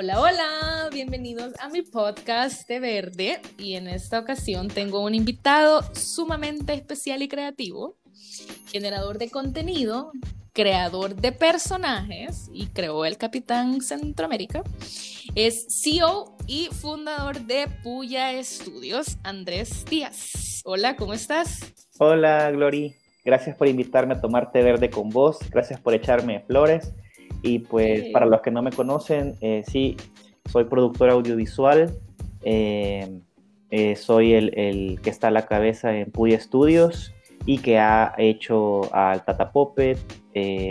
Hola, hola, bienvenidos a mi podcast de verde y en esta ocasión tengo un invitado sumamente especial y creativo, generador de contenido, creador de personajes y creó el Capitán Centroamérica. Es CEO y fundador de Puya Studios, Andrés Díaz. Hola, ¿cómo estás? Hola, Glory. Gracias por invitarme a tomar té verde con vos. Gracias por echarme flores. Y pues para los que no me conocen, eh, sí, soy productor audiovisual. Eh, eh, soy el, que está a la cabeza en Puya Studios y que ha hecho al Tata Puppet,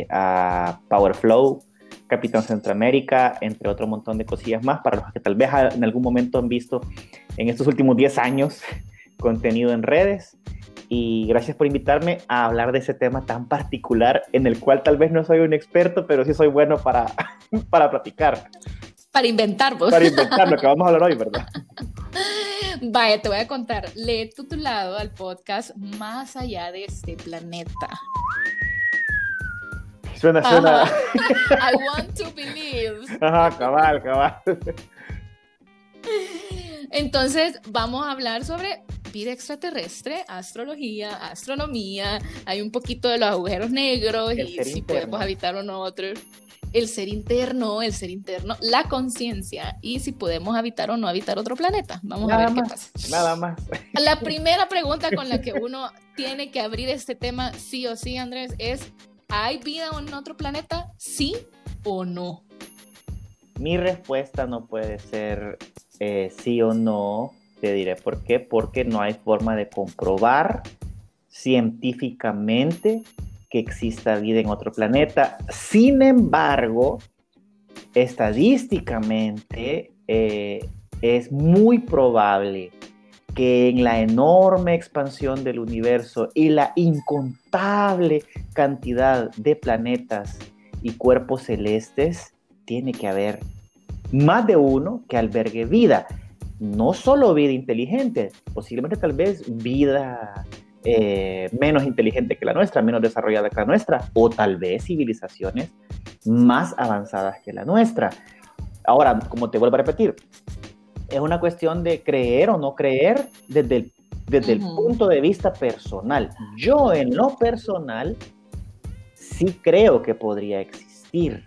a Powerflow, Capitán Centroamérica, entre otro montón de cosillas más, para los que tal vez en algún momento han visto en estos últimos 10 años contenido en redes y gracias por invitarme a hablar de ese tema tan particular en el cual tal vez no soy un experto, pero sí soy bueno para, para platicar. Para inventar, Para inventar lo que vamos a hablar hoy, ¿verdad? Vaya, te voy a contar. Lee lado al podcast Más allá de este planeta. Suena, suena. I want to believe. Ajá, cabal, cabal. Entonces, vamos a hablar sobre vida extraterrestre, astrología, astronomía, hay un poquito de los agujeros negros y si podemos habitar o no otro. El ser interno, el ser interno, la conciencia y si podemos habitar o no habitar otro planeta. Vamos a ver qué pasa. Nada más. La primera pregunta con la que uno tiene que abrir este tema, sí o sí, Andrés, es: ¿hay vida en otro planeta? ¿Sí o no? Mi respuesta no puede ser eh, sí o no, te diré por qué, porque no hay forma de comprobar científicamente que exista vida en otro planeta. Sin embargo, estadísticamente eh, es muy probable que en la enorme expansión del universo y la incontable cantidad de planetas y cuerpos celestes, tiene que haber más de uno que albergue vida no solo vida inteligente, posiblemente tal vez vida eh, menos inteligente que la nuestra, menos desarrollada que la nuestra, o tal vez civilizaciones más avanzadas que la nuestra. Ahora, como te vuelvo a repetir, es una cuestión de creer o no creer desde el, desde el punto de vista personal. Yo en lo personal sí creo que podría existir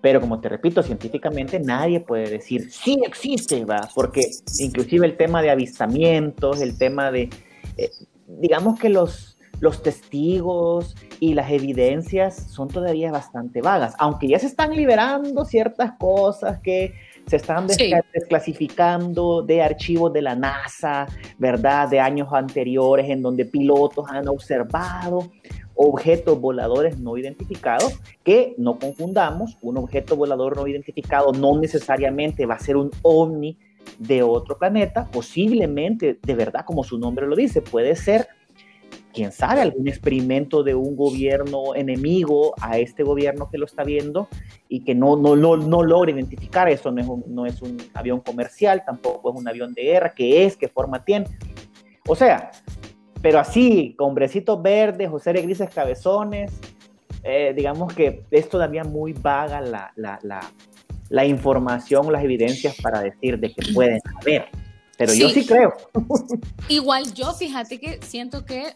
pero como te repito, científicamente nadie puede decir sí existe, va, porque inclusive el tema de avistamientos, el tema de, eh, digamos que los, los testigos y las evidencias son todavía bastante vagas, aunque ya se están liberando ciertas cosas que se están desclasificando de archivos de la NASA, ¿verdad? De años anteriores en donde pilotos han observado objetos voladores no identificados, que no confundamos, un objeto volador no identificado no necesariamente va a ser un ovni de otro planeta, posiblemente, de verdad, como su nombre lo dice, puede ser, quién sabe, algún experimento de un gobierno enemigo a este gobierno que lo está viendo y que no, no, no, no logra identificar, eso no es, un, no es un avión comercial, tampoco es un avión de guerra, qué es, qué forma tiene. O sea, pero así, con brecitos verdes o seres grises cabezones, eh, digamos que es todavía muy vaga la, la, la, la, información, las evidencias para decir de que pueden haber. Pero yo sí creo. Igual yo, fíjate que siento que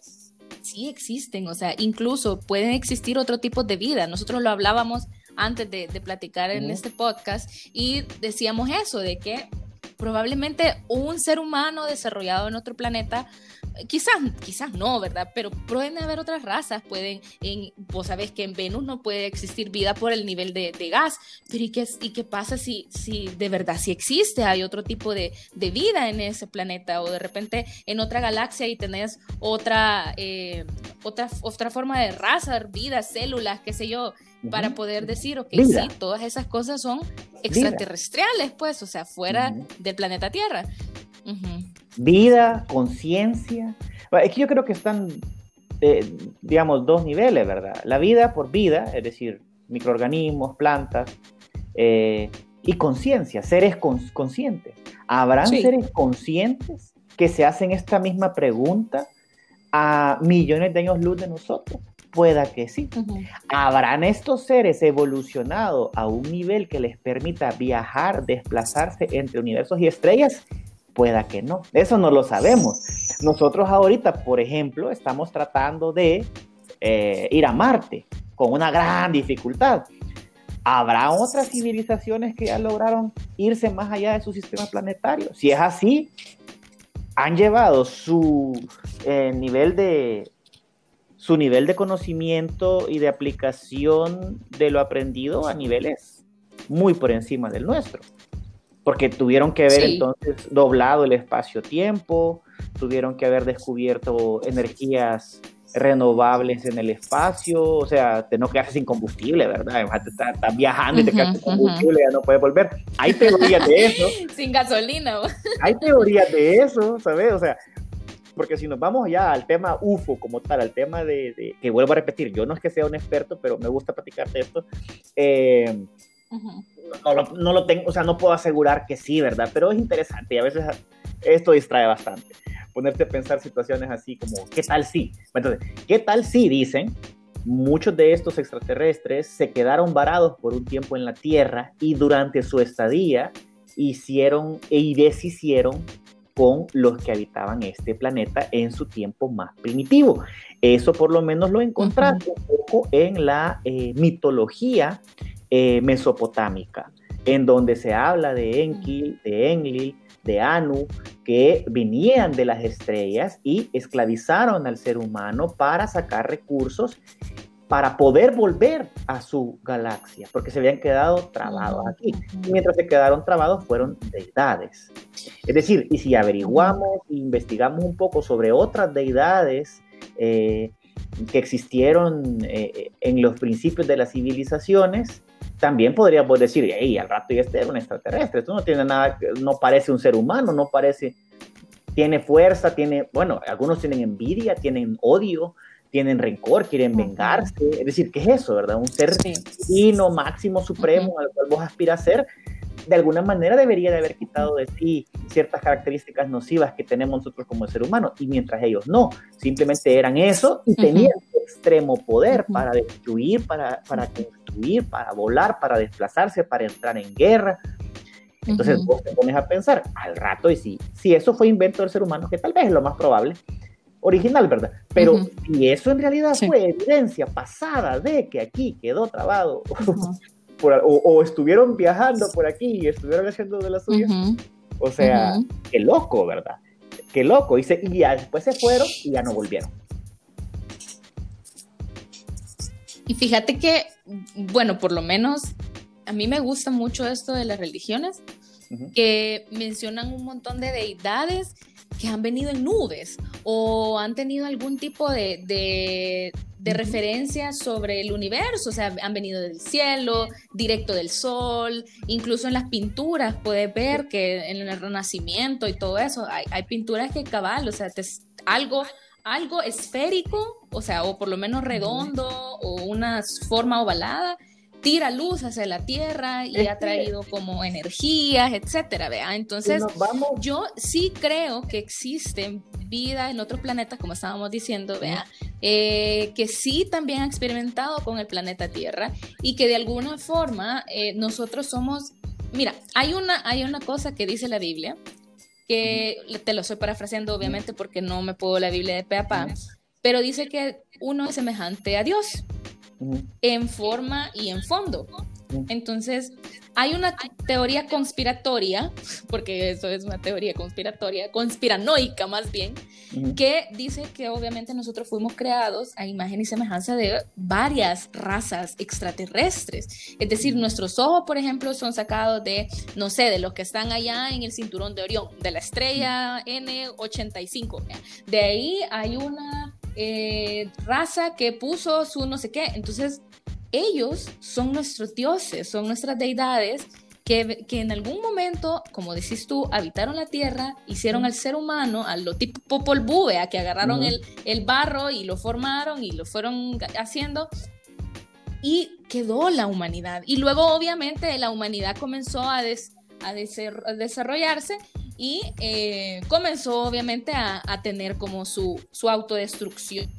sí existen, o sea, incluso pueden existir otro tipo de vida. Nosotros lo hablábamos antes de, de platicar en este podcast y decíamos eso, de que probablemente un ser humano desarrollado en otro planeta quizás, quizás no, ¿verdad? Pero pueden haber otras razas, pueden, en, vos sabés que en Venus no puede existir vida por el nivel de, gas, pero ¿y qué, ¿y qué pasa si, si de verdad si existe, hay otro tipo de, vida en ese planeta o de repente en otra galaxia y tenés otra, eh, otra, otra forma de raza, vida, células, qué sé yo, para poder decir, ok, sí, todas esas cosas son extraterrestriales, pues, o sea, fuera del planeta Tierra. Vida, conciencia. Es que yo creo que están, eh, digamos, dos niveles, ¿verdad? La vida por vida, es decir, microorganismos, plantas, eh, y conciencia, seres conscientes. ¿Habrán seres conscientes que se hacen esta misma pregunta a millones de años luz de nosotros? Pueda que sí. ¿Habrán estos seres evolucionado a un nivel que les permita viajar, desplazarse entre universos y estrellas? Pueda que no. Eso no lo sabemos. Nosotros ahorita, por ejemplo, estamos tratando de eh, ir a Marte con una gran dificultad. ¿Habrá otras civilizaciones que ya lograron irse más allá de su sistema planetario? Si es así, han llevado su eh, nivel de su nivel de conocimiento y de aplicación de lo aprendido a niveles muy por encima del nuestro. Porque tuvieron que haber entonces doblado el espacio-tiempo, tuvieron que haber descubierto energías renovables en el espacio, o sea, te no quedarse sin combustible, ¿verdad? Estás viajando y te quedas sin combustible, ya no puedes volver. Hay teorías de eso. sin gasolina. Hay teorías de eso, ¿sabes? O sea, porque si nos vamos ya al tema UFO como tal, al tema de, que vuelvo a repetir, yo no es que sea un experto, pero me gusta platicar de esto, eh, no, lo, no, lo, tengo, o sea, no puedo asegurar que sí, ¿verdad? Pero es interesante y a veces esto distrae bastante. Ponerte a pensar situaciones así como, ¿qué tal si? Entonces, ¿qué tal si dicen? Muchos de estos extraterrestres se quedaron varados por un tiempo en la Tierra y durante su estadía hicieron y deshicieron con los que habitaban este planeta en su tiempo más primitivo. Eso por lo menos lo encontramos un poco en la eh, mitología eh, mesopotámica, en donde se habla de Enki, de Enlil, de Anu, que venían de las estrellas y esclavizaron al ser humano para sacar recursos para poder volver a su galaxia, porque se habían quedado trabados aquí. Y mientras se quedaron trabados fueron deidades. Es decir, y si averiguamos e investigamos un poco sobre otras deidades eh, que existieron eh, en los principios de las civilizaciones, también podríamos decir, hey, al rato ya este era un extraterrestre, esto no tiene nada, no parece un ser humano, no parece, tiene fuerza, tiene, bueno, algunos tienen envidia, tienen odio, tienen rencor, quieren vengarse. Es decir, ¿qué es eso, verdad? Un ser divino, máximo, supremo, al cual vos aspiras a ser, de alguna manera debería de haber quitado de ti ciertas características nocivas que tenemos nosotros como ser humano, y mientras ellos no, simplemente eran eso y tenían extremo poder para destruir, para, para construir, para volar, para desplazarse, para entrar en guerra. Entonces vos te pones a pensar al rato y si, si eso fue invento del ser humano, que tal vez es lo más probable, original, ¿verdad? Pero si eso en realidad fue evidencia pasada de que aquí quedó trabado, o, estuvieron viajando por aquí y estuvieron haciendo de las suyas, o sea, qué loco, ¿verdad? Qué loco. Y, y ya después se fueron y ya no volvieron. Y fíjate que, bueno, por lo menos a mí me gusta mucho esto de las religiones, que mencionan un montón de deidades que han venido en nubes o han tenido algún tipo de, de, referencia sobre el universo, o sea, han venido del cielo, directo del sol, incluso en las pinturas puedes ver que en el Renacimiento y todo eso, hay, hay pinturas que cabal, o sea, algo, algo esférico, o sea, o por lo menos redondo o una forma ovalada, tira luz hacia la Tierra y ha traído como energías, etcétera, ¿vea? Entonces, yo sí creo que existen vida en otros planetas, como estábamos diciendo, vea, eh, que sí también ha experimentado con el planeta Tierra y que de alguna forma eh, nosotros somos, mira, hay una, hay una cosa que dice la Biblia, que te lo estoy parafraseando obviamente porque no me puedo la Biblia de pe pero dice que uno es semejante a Dios en forma y en fondo. Entonces, hay una teoría conspiratoria, porque eso es una teoría conspiratoria, conspiranoica más bien, que dice que obviamente nosotros fuimos creados a imagen y semejanza de varias razas extraterrestres. Es decir, nuestros ojos, por ejemplo, son sacados de, no sé, de los que están allá en el cinturón de Orión, de la estrella N85. De ahí hay una eh, raza que puso su no sé qué. Entonces, ellos son nuestros dioses, son nuestras deidades que, que, en algún momento, como decís tú, habitaron la tierra, hicieron al ser humano, a lo tipo Popol Vuh, a que agarraron el, el, barro y lo formaron y lo fueron haciendo. Y quedó la humanidad. Y luego, obviamente, la humanidad comenzó a, a, desarrollarse y eh, comenzó obviamente a, a, tener como su, su autodestrucción.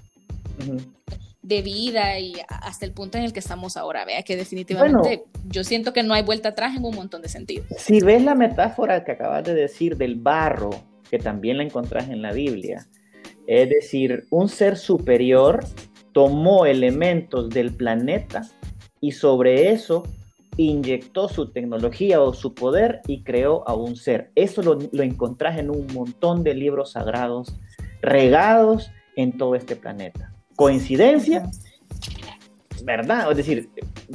De vida y hasta el punto en el que estamos ahora, vea que definitivamente yo siento que no hay vuelta atrás en un montón de sentidos. Si ves la metáfora que acabas de decir del barro, que también la encontrás en la Biblia, es decir, un ser superior tomó elementos del planeta y sobre eso inyectó su tecnología o su poder y creó a un ser. Eso lo, lo encontrás en un montón de libros sagrados regados en todo este planeta. ¿Coincidencia? ¿Verdad? Es decir,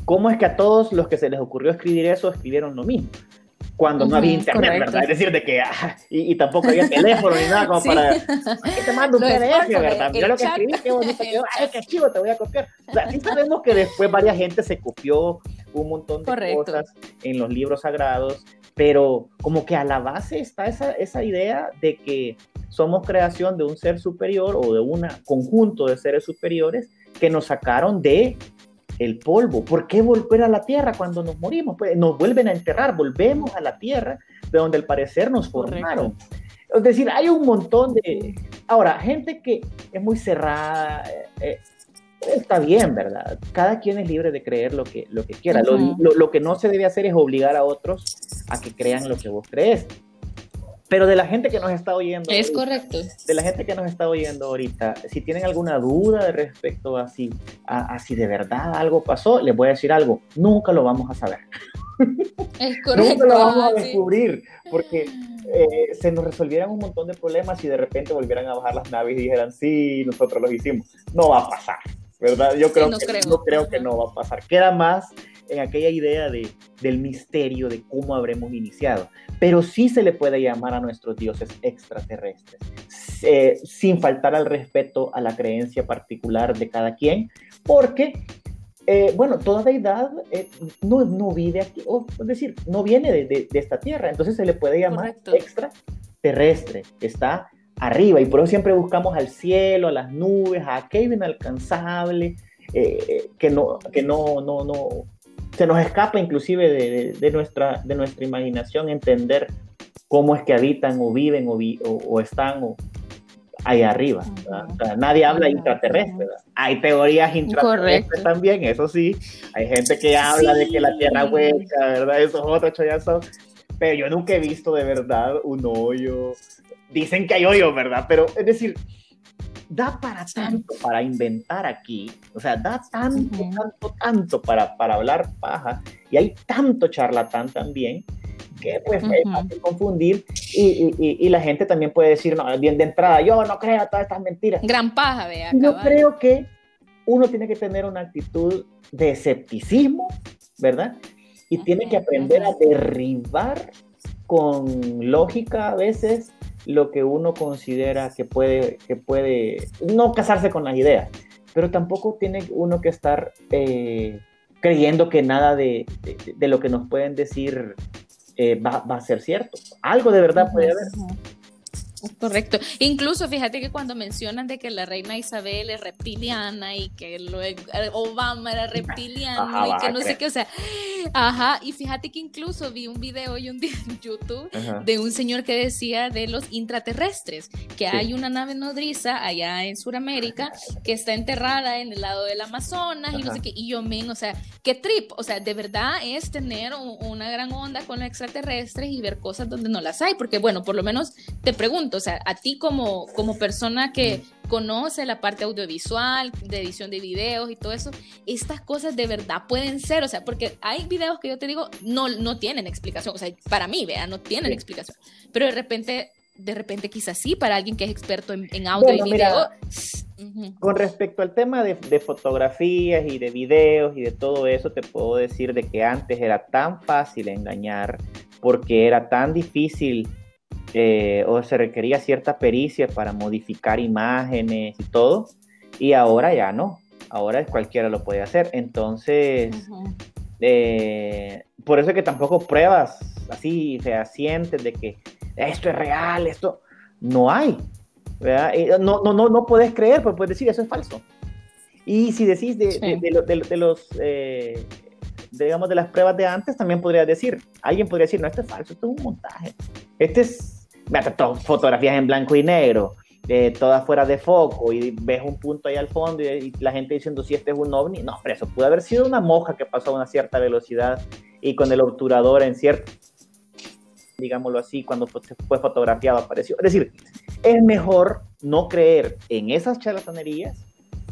¿cómo es que a todos los que se les ocurrió escribir eso escribieron lo mismo? Cuando no había internet, ¿verdad? Es decir, de que, ah, y, tampoco había teléfono ni nada como para, ¿qué te mando un PDF, verdad? Mira lo que escribí, qué bonito quedó, ay, qué chivo, te voy a copiar. O sea, sí sabemos que después varias gente se copió un montón de cosas en los libros sagrados, pero como que a la base está esa, esa idea de que somos creación de un ser superior o de un conjunto de seres superiores que nos sacaron de el polvo. ¿Por qué volver a la tierra cuando nos morimos? Pues nos vuelven a enterrar, volvemos a la tierra de donde al parecer nos formaron. Es decir, hay un montón de... Ahora, gente que es muy cerrada, eh, eh, está bien, ¿verdad? Cada quien es libre de creer lo que, lo que quiera. lo, lo, que no se debe hacer es obligar a otros a que crean lo que vos crees. Pero de la gente que nos está oyendo. Es correcto. De la gente que nos está oyendo ahorita, si tienen alguna duda respecto a si, a, si de verdad algo pasó, les voy a decir algo. Nunca lo vamos a saber. Es correcto. Nunca lo vamos a descubrir. Porque eh, se nos resolvieran un montón de problemas y de repente volvieran a bajar las naves y dijeran, sí, nosotros lo hicimos. No va a pasar. ¿Verdad? Yo creo, que, creo. No creo que no va a pasar. Queda más en aquella idea de, del misterio de cómo habremos iniciado. Pero sí se le puede llamar a nuestros dioses extraterrestres, eh, sin faltar al respeto a la creencia particular de cada quien, porque, eh, bueno, toda deidad eh, no, no, vive aquí, o, es decir, no viene de, de, esta tierra, entonces se le puede llamar extraterrestre, está arriba, y por eso siempre buscamos al cielo, a las nubes, a aquello inalcanzable, que, no, que no, no, no, se nos escapa inclusive de, nuestra, de nuestra imaginación entender cómo es que habitan o viven o, o, están ahí arriba. nadie habla intraterrestre. Hay teorías intraterrestres también, eso sí. Hay gente que habla de que la Tierra hueca, ¿verdad? Esos otros son. Pero yo nunca he visto de verdad un hoyo. Dicen que hay hoyo, ¿verdad? Pero es decir, da para tanto para inventar aquí, o sea, da tanto, tanto, tanto para, para hablar paja, y hay tanto charlatán también, que pues es fácil confundir, y, y, y, la gente también puede decir, no, bien de entrada, yo no creo todas estas mentiras. Gran paja, vea. Yo creo que uno tiene que tener una actitud de escepticismo, ¿verdad? Y tiene que aprender a derribar con lógica a veces lo que uno considera que puede, que puede no casarse con las ideas, pero tampoco tiene uno que estar eh, creyendo que nada de, de, lo que nos pueden decir eh, va, va, a ser cierto. Algo de verdad puede haber. Correcto. Incluso fíjate que cuando mencionan de que la reina Isabel es reptiliana y que luego Obama era reptiliano y que no sé qué, o sea, ajá, y fíjate que incluso vi un video hoy un día en YouTube de un señor que decía de los intraterrestres, que hay una nave nodriza allá en Sudamérica que está enterrada en el lado del Amazonas y no sé qué, y yo men, o sea, qué trip, o sea, de verdad es tener una gran onda con los extraterrestres y ver cosas donde no las hay, porque bueno, por lo menos te pregunto, o sea, a ti como, como persona que conoce la parte audiovisual, de edición de videos y todo eso, estas cosas de verdad pueden ser, o sea, porque hay videos que yo te digo no, no tienen explicación, o sea, para mí, vea, no tienen explicación, pero de repente de repente quizás sí para alguien que es experto en, audio y video. Con respecto al tema de, de, fotografías y de videos y de todo eso, te puedo decir de que antes era tan fácil engañar porque era tan difícil eh, o se requería cierta pericia para modificar imágenes y todo, y ahora ya no, ahora cualquiera lo puede hacer. Entonces, eh, por eso es que tampoco pruebas así fehacientes de que esto es real, esto no hay. No, no, no, no puedes creer, pues puedes decir eso es falso. Y si decís de, de, los, eh, digamos, de las pruebas de antes, también podrías decir, alguien podría decir, no, esto es falso, esto es un montaje. Este es fotografías en blanco y negro, eh, todas fuera de foco y ves un punto ahí al fondo y, la gente diciendo si este es un ovni, no, pero eso puede haber sido una moja que pasó a una cierta velocidad y con el obturador en cierto, digámoslo así, cuando fue fotografiado apareció. Es decir, es mejor no creer en esas charlatanerías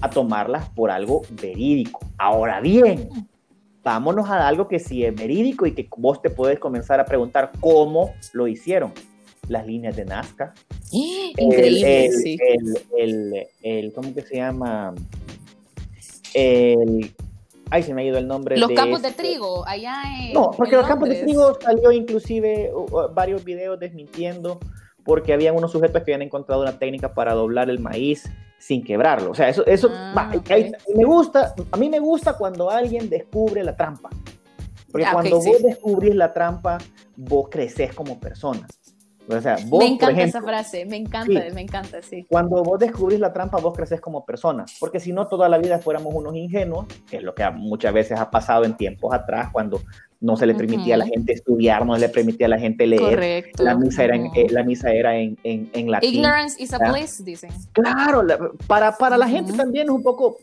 a tomarlas por algo verídico. Ahora bien, vámonos a algo que sí es verídico y que vos te puedes comenzar a preguntar cómo lo hicieron. Las líneas de Nazca. Increíble, el, sí. El, ¿cómo que se llama? El, ay, se me ha ido el nombre. Los campos de este trigo, allá en. No, porque los campos de trigo salió inclusive varios videos desmintiendo porque había unos sujetos que habían encontrado una técnica para doblar el maíz sin quebrarlo. O sea, eso, eso ah, me gusta, a mí me gusta cuando alguien descubre la trampa. Porque ah, cuando vos descubrís la trampa, vos creces como persona. O sea, vos, me encanta esa frase, me encanta, me encanta, sí. Cuando vos descubrís la trampa, vos creces como persona, porque si no, toda la vida fuéramos unos ingenuos, que es lo que muchas veces ha pasado en tiempos atrás, cuando no se le permitía a la gente estudiar, no se le permitía a la gente leer. Correcto. La misa era en, eh, la misa era en, en, en latín. Ignorance is a bliss, dicen. Claro, para, para la gente también es un poco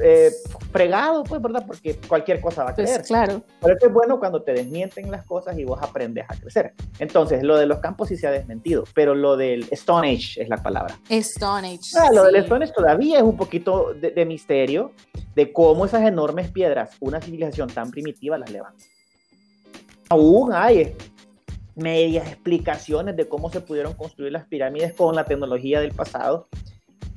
eh, fregado, pues, ¿verdad? Porque cualquier cosa va a pues, creer. claro. Pero es bueno cuando te desmienten las cosas y vos aprendes a crecer. Entonces, lo de los campos sí se ha desmentido, pero lo del Stone Age es la palabra. Stone Age. Ah, lo del Stone Age todavía es un poquito de, misterio de cómo esas enormes piedras, una civilización tan primitiva, las levanta. Aún hay medias explicaciones de cómo se pudieron construir las pirámides con la tecnología del pasado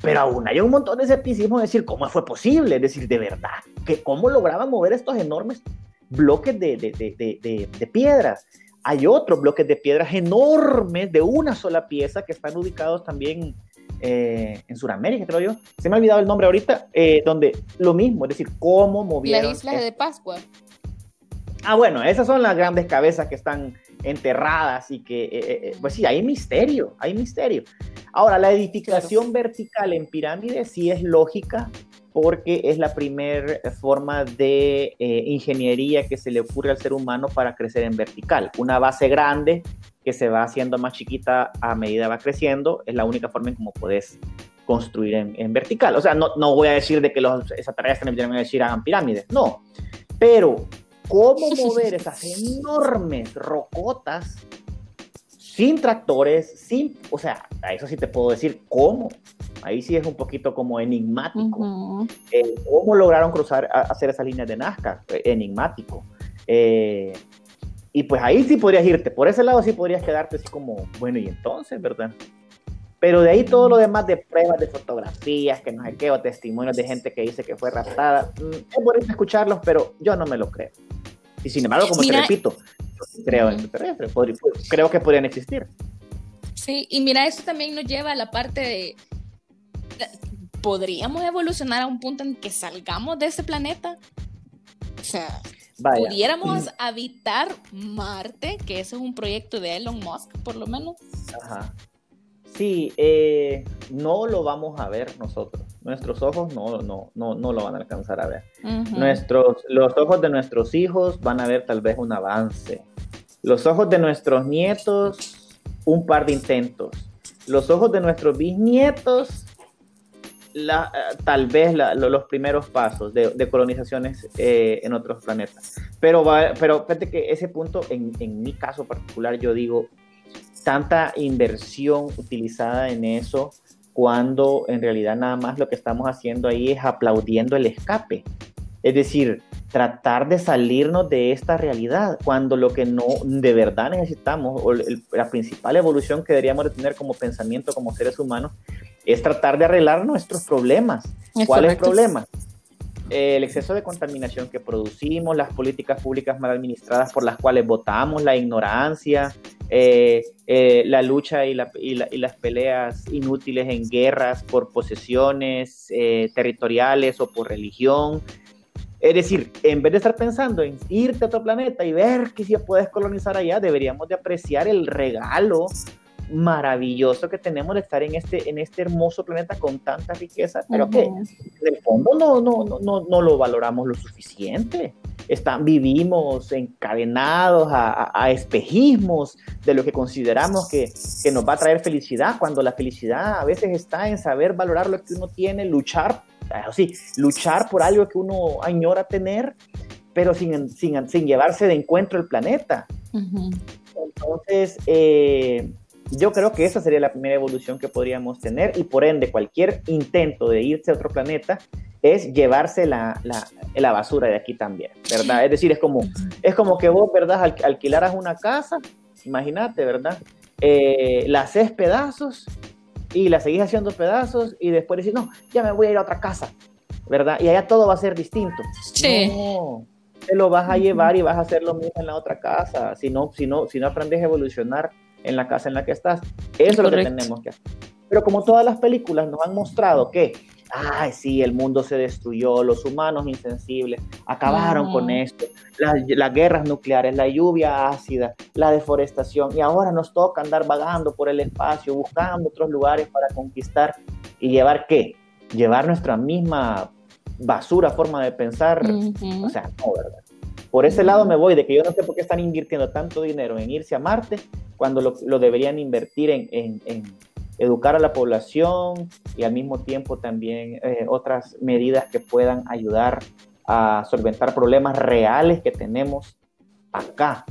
pero aún hay un montón de escepticismo de decir cómo fue posible, es decir, de verdad, que cómo lograban mover estos enormes bloques de, de, de, de, piedras. Hay otros bloques de piedras enormes de una sola pieza que están ubicados también eh, en Sudamérica, creo yo. Se me ha olvidado el nombre ahorita, eh, donde lo mismo, es decir, cómo movieron. La isla de Pascua. Ah, bueno, esas son las grandes cabezas que están enterradas y que, eh, pues sí, hay misterio, hay misterio. Ahora, la edificación vertical en pirámides sí es lógica porque es la primera forma de eh, ingeniería que se le ocurre al ser humano para crecer en vertical. Una base grande que se va haciendo más chiquita a medida va creciendo, es la única forma en cómo puedes construir en, vertical. O sea, no, no, voy a decir de que los extraterrestres me vienen a decir hagan pirámides, no. Pero, ¿cómo mover esas enormes rocotas sin tractores, sin, o sea, a eso sí te puedo decir cómo. Ahí sí es un poquito como enigmático. Eh, ¿Cómo lograron cruzar, hacer esa línea de Nazca? Eh, enigmático. Eh, y pues ahí sí podrías irte, por ese lado sí podrías quedarte así como, bueno, y entonces, ¿verdad? Pero de ahí todo lo demás de pruebas, de fotografías, que no sé qué, o testimonios de gente que dice que fue raptada, mm, es bonito escucharlos, pero yo no me lo creo. Y sin embargo, como te repito, creo en creo que podrían existir. Sí, y mira, eso también nos lleva a la parte de, ¿podríamos evolucionar a un punto en que salgamos de ese planeta? O sea, ¿pudiéramos habitar Marte? Que ese es un proyecto de Elon Musk, por lo menos. Ajá. Sí, eh, no lo vamos a ver nosotros. Nuestros ojos no, no, no, no lo van a alcanzar a ver. Nuestros, los ojos de nuestros hijos van a ver tal vez un avance. Los ojos de nuestros nietos, un par de intentos. Los ojos de nuestros bisnietos, la, tal vez los primeros pasos de, colonizaciones eh, en otros planetas. Pero, pero fíjate que ese punto, en, en mi caso particular, yo digo, tanta inversión utilizada en eso cuando en realidad nada más lo que estamos haciendo ahí es aplaudiendo el escape. Es decir, tratar de salirnos de esta realidad cuando lo que no de verdad necesitamos o la principal evolución que deberíamos de tener como pensamiento como seres humanos es tratar de arreglar nuestros problemas. ¿Cuál es el problema? el exceso de contaminación que producimos, las políticas públicas mal administradas por las cuales votamos, la ignorancia, eh, eh, la lucha y, las peleas inútiles en guerras por posesiones eh, territoriales o por religión. Es decir, en vez de estar pensando en irte a otro planeta y ver que si puedes colonizar allá, deberíamos de apreciar el regalo maravilloso que tenemos de estar en este, en este hermoso planeta con tanta riqueza, pero que en el fondo no, no, no, no, no lo valoramos lo suficiente. Están, vivimos encadenados a, espejismos de lo que consideramos que, que, nos va a traer felicidad, cuando la felicidad a veces está en saber valorar lo que uno tiene, luchar, así, luchar por algo que uno añora tener, pero sin, sin, sin llevarse de encuentro el planeta. Entonces, eh, yo creo que esa sería la primera evolución que podríamos tener y por ende cualquier intento de irse a otro planeta es llevarse la, la, basura de aquí también, ¿verdad? Es decir, es como, es como que vos, ¿verdad? alquilaras una casa, imagínate, ¿verdad? Eh, la haces pedazos y la seguís haciendo pedazos y después decís, no, ya me voy a ir a otra casa, ¿verdad? Y allá todo va a ser distinto. Sí. No, te lo vas a llevar y vas a hacer lo mismo en la otra casa, si no, si no, si no aprendes a evolucionar en la casa en la que estás. Eso es lo que tenemos que hacer. Pero como todas las películas nos han mostrado que, ay, sí, el mundo se destruyó, los humanos insensibles acabaron con esto, las, guerras nucleares, la lluvia ácida, la deforestación, y ahora nos toca andar vagando por el espacio, buscando otros lugares para conquistar y llevar qué? Llevar nuestra misma basura, forma de pensar. O sea, no, ¿verdad? Por ese lado me voy, de que yo no sé por qué están invirtiendo tanto dinero en irse a Marte cuando lo, deberían invertir en, educar a la población y al mismo tiempo también eh, otras medidas que puedan ayudar a solventar problemas reales que tenemos acá.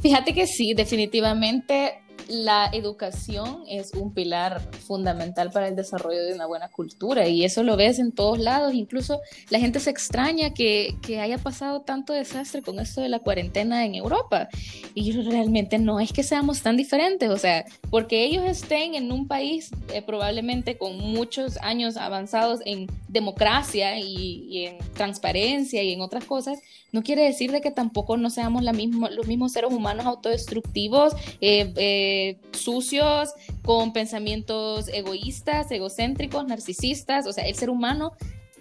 Fíjate que sí, definitivamente la educación es un pilar fundamental para el desarrollo de una buena cultura y eso lo ves en todos lados. Incluso la gente se extraña que, haya pasado tanto desastre con esto de la cuarentena en Europa. Y realmente no es que seamos tan diferentes, o sea, porque ellos estén en un país eh, probablemente con muchos años avanzados en democracia y, en transparencia y en otras cosas, no quiere decir de que tampoco no seamos la mismo, los mismos seres humanos autodestructivos. Eh, eh, sucios, con pensamientos egoístas, egocéntricos, narcisistas. O sea, el ser humano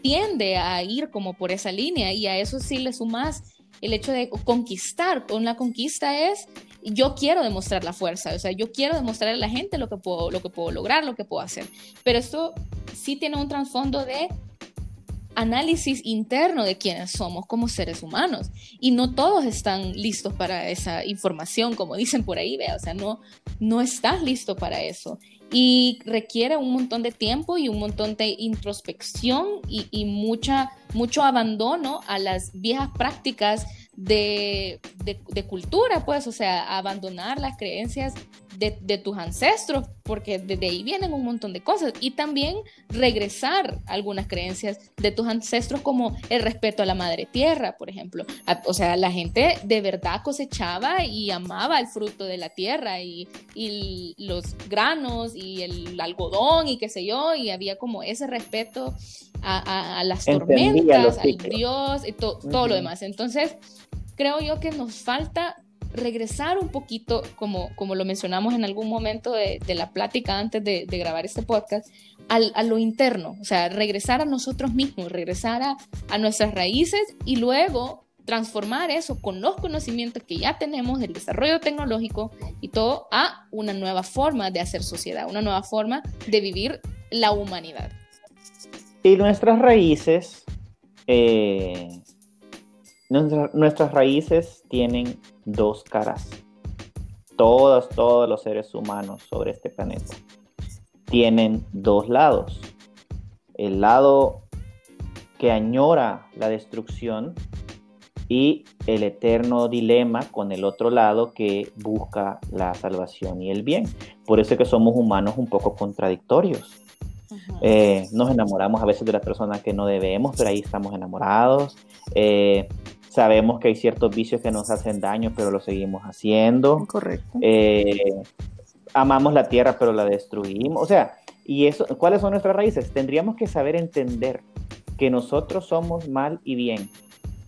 tiende a ir como por esa línea y a eso sí le sumas el hecho de conquistar. Con la conquista es yo quiero demostrar la fuerza, o sea, yo quiero demostrar a la gente lo que puedo, lo que puedo lograr, lo que puedo hacer. Pero esto sí tiene un trasfondo de análisis interno de quiénes somos como seres humanos. Y no todos están listos para esa información, como dicen por ahí, vea, o sea, no, no estás listo para eso. Y requiere un montón de tiempo y un montón de introspección y, y mucha, mucho abandono a las viejas prácticas de, de, cultura, pues, o sea, abandonar las creencias de, de, tus ancestros, porque desde ahí vienen un montón de cosas, y también regresar algunas creencias de tus ancestros, como el respeto a la madre tierra, por ejemplo. O sea, la gente de verdad cosechaba y amaba el fruto de la tierra y, y los granos y el algodón y qué sé yo, y había como ese respeto a, a, las tormentas, al Dios y todo lo demás. Entonces, creo yo que nos falta regresar un poquito, como, como lo mencionamos en algún momento de, la plática antes de, grabar este podcast, a lo interno, o sea, regresar a nosotros mismos, regresar a, a, nuestras raíces y luego transformar eso con los conocimientos que ya tenemos del desarrollo tecnológico y todo a una nueva forma de hacer sociedad, una nueva forma de vivir la humanidad. Y nuestras raíces eh, nuestras raíces tienen dos caras. Todos, todos los seres humanos sobre este planeta tienen dos lados. El lado que añora la destrucción y el eterno dilema con el otro lado que busca la salvación y el bien. Por eso es que somos humanos un poco contradictorios. Eh, nos enamoramos a veces de las personas que no debemos, pero ahí estamos enamorados. Eh, Sabemos que hay ciertos vicios que nos hacen daño, pero lo seguimos haciendo. Correcto. Eh, amamos la tierra, pero la destruimos. O sea, ¿y eso, cuáles son nuestras raíces? Tendríamos que saber entender que nosotros somos mal y bien.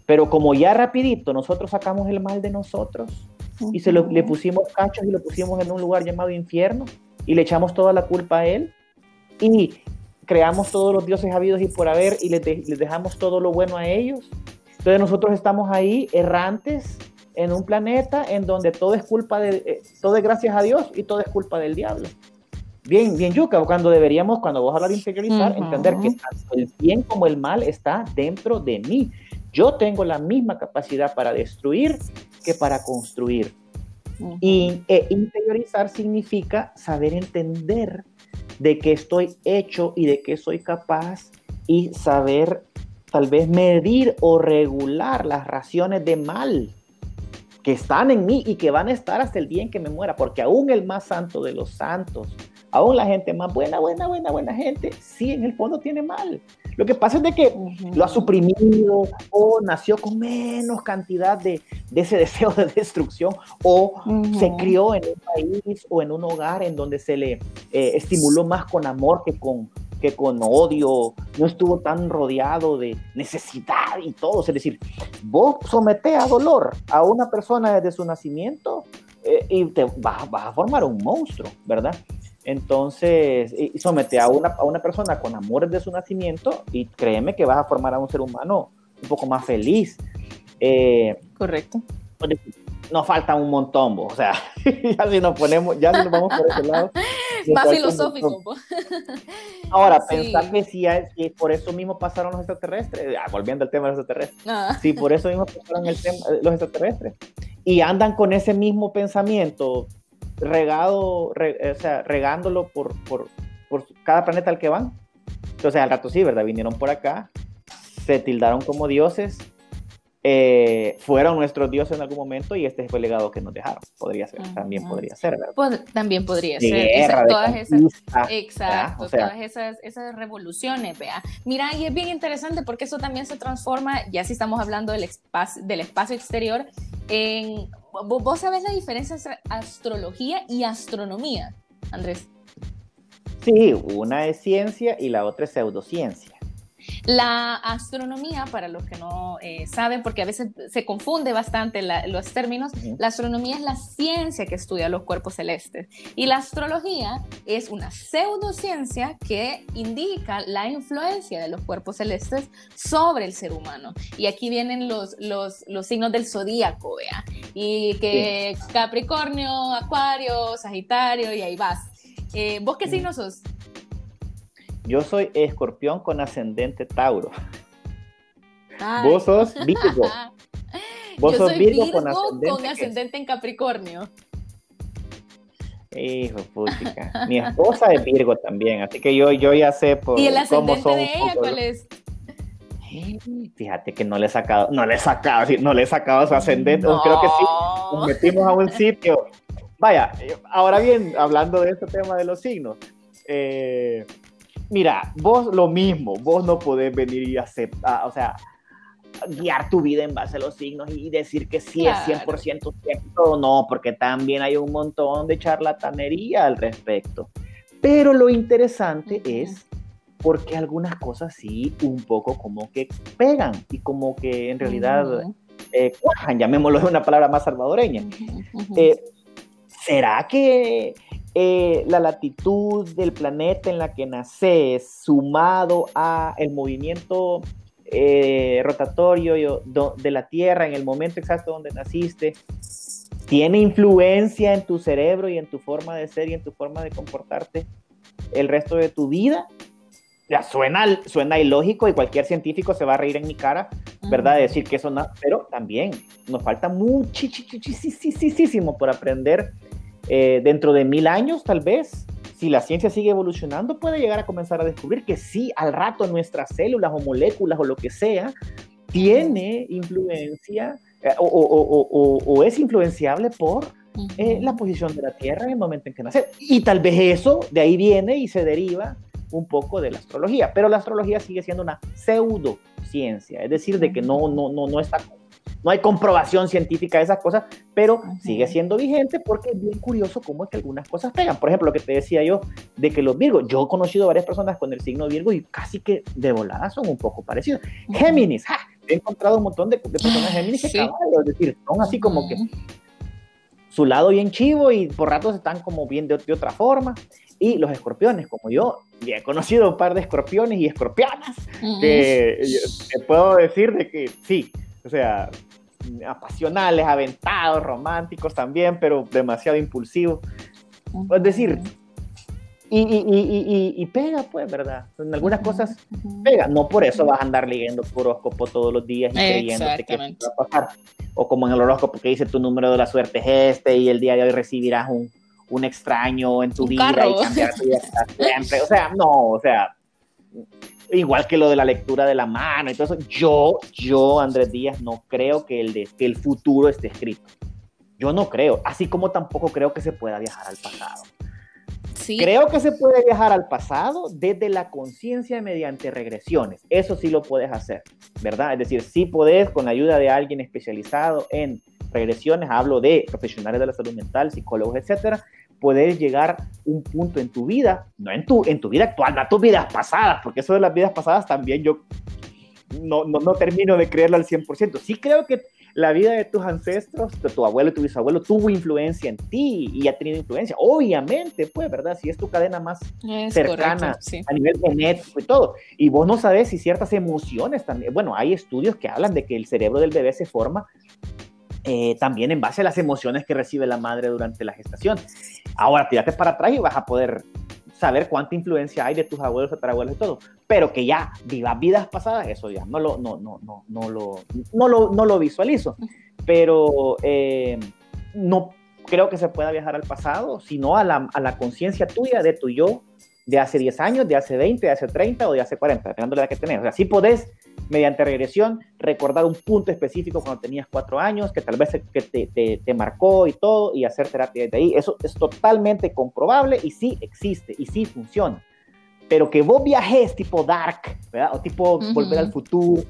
Pero como ya rapidito nosotros sacamos el mal de nosotros y se lo, le pusimos cachos y lo pusimos en un lugar llamado infierno y le echamos toda la culpa a él y creamos todos los dioses habidos y por haber y les, les dejamos todo lo bueno a ellos entonces nosotros estamos ahí errantes en un planeta en donde todo es culpa de, eh, todo es gracias a Dios y todo es culpa del diablo. bien, bien yuca, cuando deberíamos, cuando vos hablas de interiorizar, entender que tanto el bien como el mal está dentro de mí. Yo tengo la misma capacidad para destruir que para construir. Y e interiorizar significa saber entender de qué estoy hecho y de qué soy capaz y saber tal vez medir o regular las raciones de mal que están en mí y que van a estar hasta el día en que me muera, porque aún el más santo de los santos, aún la gente más buena, buena, buena, buena gente, sí en el fondo tiene mal. Lo que pasa es de que lo ha suprimido o nació con menos cantidad de, ese deseo de destrucción o se crió en un país o en un hogar en donde se le eh, estimuló más con amor que con, que con odio, no estuvo tan rodeado de necesidad y todo. Es decir, vos sometés a dolor a una persona desde su nacimiento eh, y te vas, vas, a formar un monstruo, ¿verdad? Entonces, y somete a una, a una persona con amores de su nacimiento y créeme que vas a formar a un ser humano un poco más feliz. Eh, Correcto. Nos falta un montón, o sea, ya si nos ponemos, ya si nos vamos por ese lado. Más filosófico. Ahora, pensar que si, si, por eso mismo pasaron los extraterrestres, volviendo al tema de los extraterrestres, ah. si por eso mismo pasaron el tema, los extraterrestres, y andan con ese mismo pensamiento regado, o sea, regándolo por, por, por, cada planeta al que van. Entonces al rato sí, ¿verdad? Vinieron por acá, se tildaron como dioses, eh, fueron nuestros dioses en algún momento y este fue el legado que nos dejaron. Podría ser, también podría ser, ¿verdad? también podría ser. todas esas, exacto, todas esas, esas revoluciones, vea. Mira, y es bien interesante porque eso también se transforma, ya si estamos hablando del espacio, del espacio exterior, en ¿Vos sabés la diferencia entre astrología y astronomía, Andrés? Sí, una es ciencia y la otra es pseudociencia. La astronomía, para los que no eh, saben, porque a veces se confunde bastante los términos, la astronomía es la ciencia que estudia los cuerpos celestes y la astrología es una pseudociencia que indica la influencia de los cuerpos celestes sobre el ser humano. Y aquí vienen los, los, los signos del zodíaco, vea, y que Capricornio, Acuario, Sagitario, y ahí vas. Eh, ¿Vos qué signos sos? Yo soy escorpión con ascendente Tauro. Vos sos Virgo. Vos sos Virgo, con, ascendente, en Capricornio. Hijo, puchica. Mi esposa es Virgo también, así que yo, yo ya sé por ¿Y el ascendente de ella cuál es? Fíjate que no le he sacado, no le he sacado, no le he sacado su ascendente. Creo que sí, nos metimos a un sitio. Vaya, ahora bien, hablando de este tema de los signos, eh, mira, vos lo mismo, vos no podés venir y aceptar, o sea, guiar tu vida en base a los signos y decir que sí es 100% cierto o no, porque también hay un montón de charlatanería al respecto. Pero lo interesante es porque algunas cosas sí un poco como que pegan y como que en realidad eh, cuajan, llamémoslo de una palabra más salvadoreña. Eh, ¿Será que eh, la latitud del planeta en la que naces, sumado a el movimiento eh, rotatorio de la Tierra en el momento exacto donde naciste, tiene influencia en tu cerebro y en tu forma de ser y en tu forma de comportarte el resto de tu vida. Ya suena, suena ilógico y cualquier científico se va a reír en mi cara, ¿verdad? De decir que eso no, pero también nos falta muchísimo por aprender eh, dentro de mil años, tal vez, si la ciencia sigue evolucionando, puede llegar a comenzar a descubrir que sí, al rato nuestras células o moléculas o lo que sea, tiene influencia eh, o, es influenciable por eh, la posición de la Tierra en el momento en que nace. Y tal vez eso de ahí viene y se deriva un poco de la astrología, pero la astrología sigue siendo una pseudociencia, es decir, de que no, no, no, no está no hay comprobación científica de esas cosas, pero sigue siendo vigente porque es bien curioso cómo es que algunas cosas pegan. Por ejemplo, lo que te decía yo de que los Virgos, yo he conocido varias personas con el signo Virgo y casi que de volada son un poco parecidos. Géminis, he encontrado un montón de, personas Géminis que es decir, son así como que su lado bien chivo y por ratos están como bien de, otra forma. Y los escorpiones, como yo, ya he conocido un par de escorpiones y escorpianas, que te puedo decir de que sí, o sea, apasionales, aventados, románticos también, pero demasiado impulsivos. Es decir, Y, y, y, y, pega, pues, ¿verdad? En algunas cosas pega. No por eso vas a andar leyendo tu horóscopo todos los días y creyéndote que va a pasar. O como en el horóscopo que dice tu número de la suerte es este y el día de hoy recibirás un, un extraño en tu vida y cambiar tu vida siempre. O sea, no, o sea, igual que lo de la lectura de la mano eso. Yo, yo, Andrés Díaz, no creo que el, de, que el futuro esté escrito. Yo no creo, así como tampoco creo que se pueda viajar al pasado. Creo que se puede viajar al pasado desde la conciencia mediante regresiones. Eso sí lo puedes hacer, ¿verdad? Es decir, sí puedes con la ayuda de alguien especializado en regresiones, hablo de profesionales de la salud mental, psicólogos, etcétera, puedes llegar un punto en tu vida, no en tu, en tu vida actual, no tus vidas pasadas, porque eso de las vidas pasadas también yo no, no, no termino de creerlo al 100%. Sí creo que la vida de tus ancestros, de tu abuelo y tu bisabuelo, tuvo influencia en ti y ha tenido influencia. Obviamente, pues, ¿verdad? Si es tu cadena más cercana a nivel genético y todo. Y vos no sabes si ciertas emociones también. Bueno, hay estudios que hablan de que el cerebro del bebé se forma eh, también en base a las emociones que recibe la madre durante la gestación. Ahora, tírate para atrás y vas a poder saber cuánta influencia hay de tus abuelos, tatarabuelos y todo, pero que ya vivas vidas pasadas, eso ya no lo, no, no, no, no lo, no lo, no lo visualizo, pero eh, no creo que se pueda viajar al pasado, sino a la, a la conciencia tuya de tu yo de hace 10 años, de hace 20, de hace 30 o de hace 40, dependiendo de la que tenés. O sea, sí podés, mediante regresión, recordar un punto específico cuando tenías 4 años, que tal vez que te, te, te, marcó y todo, y hacer terapia desde ahí. Eso es totalmente comprobable y sí existe y sí funciona. Pero que vos viajes tipo dark, ¿verdad? O tipo volver al futuro,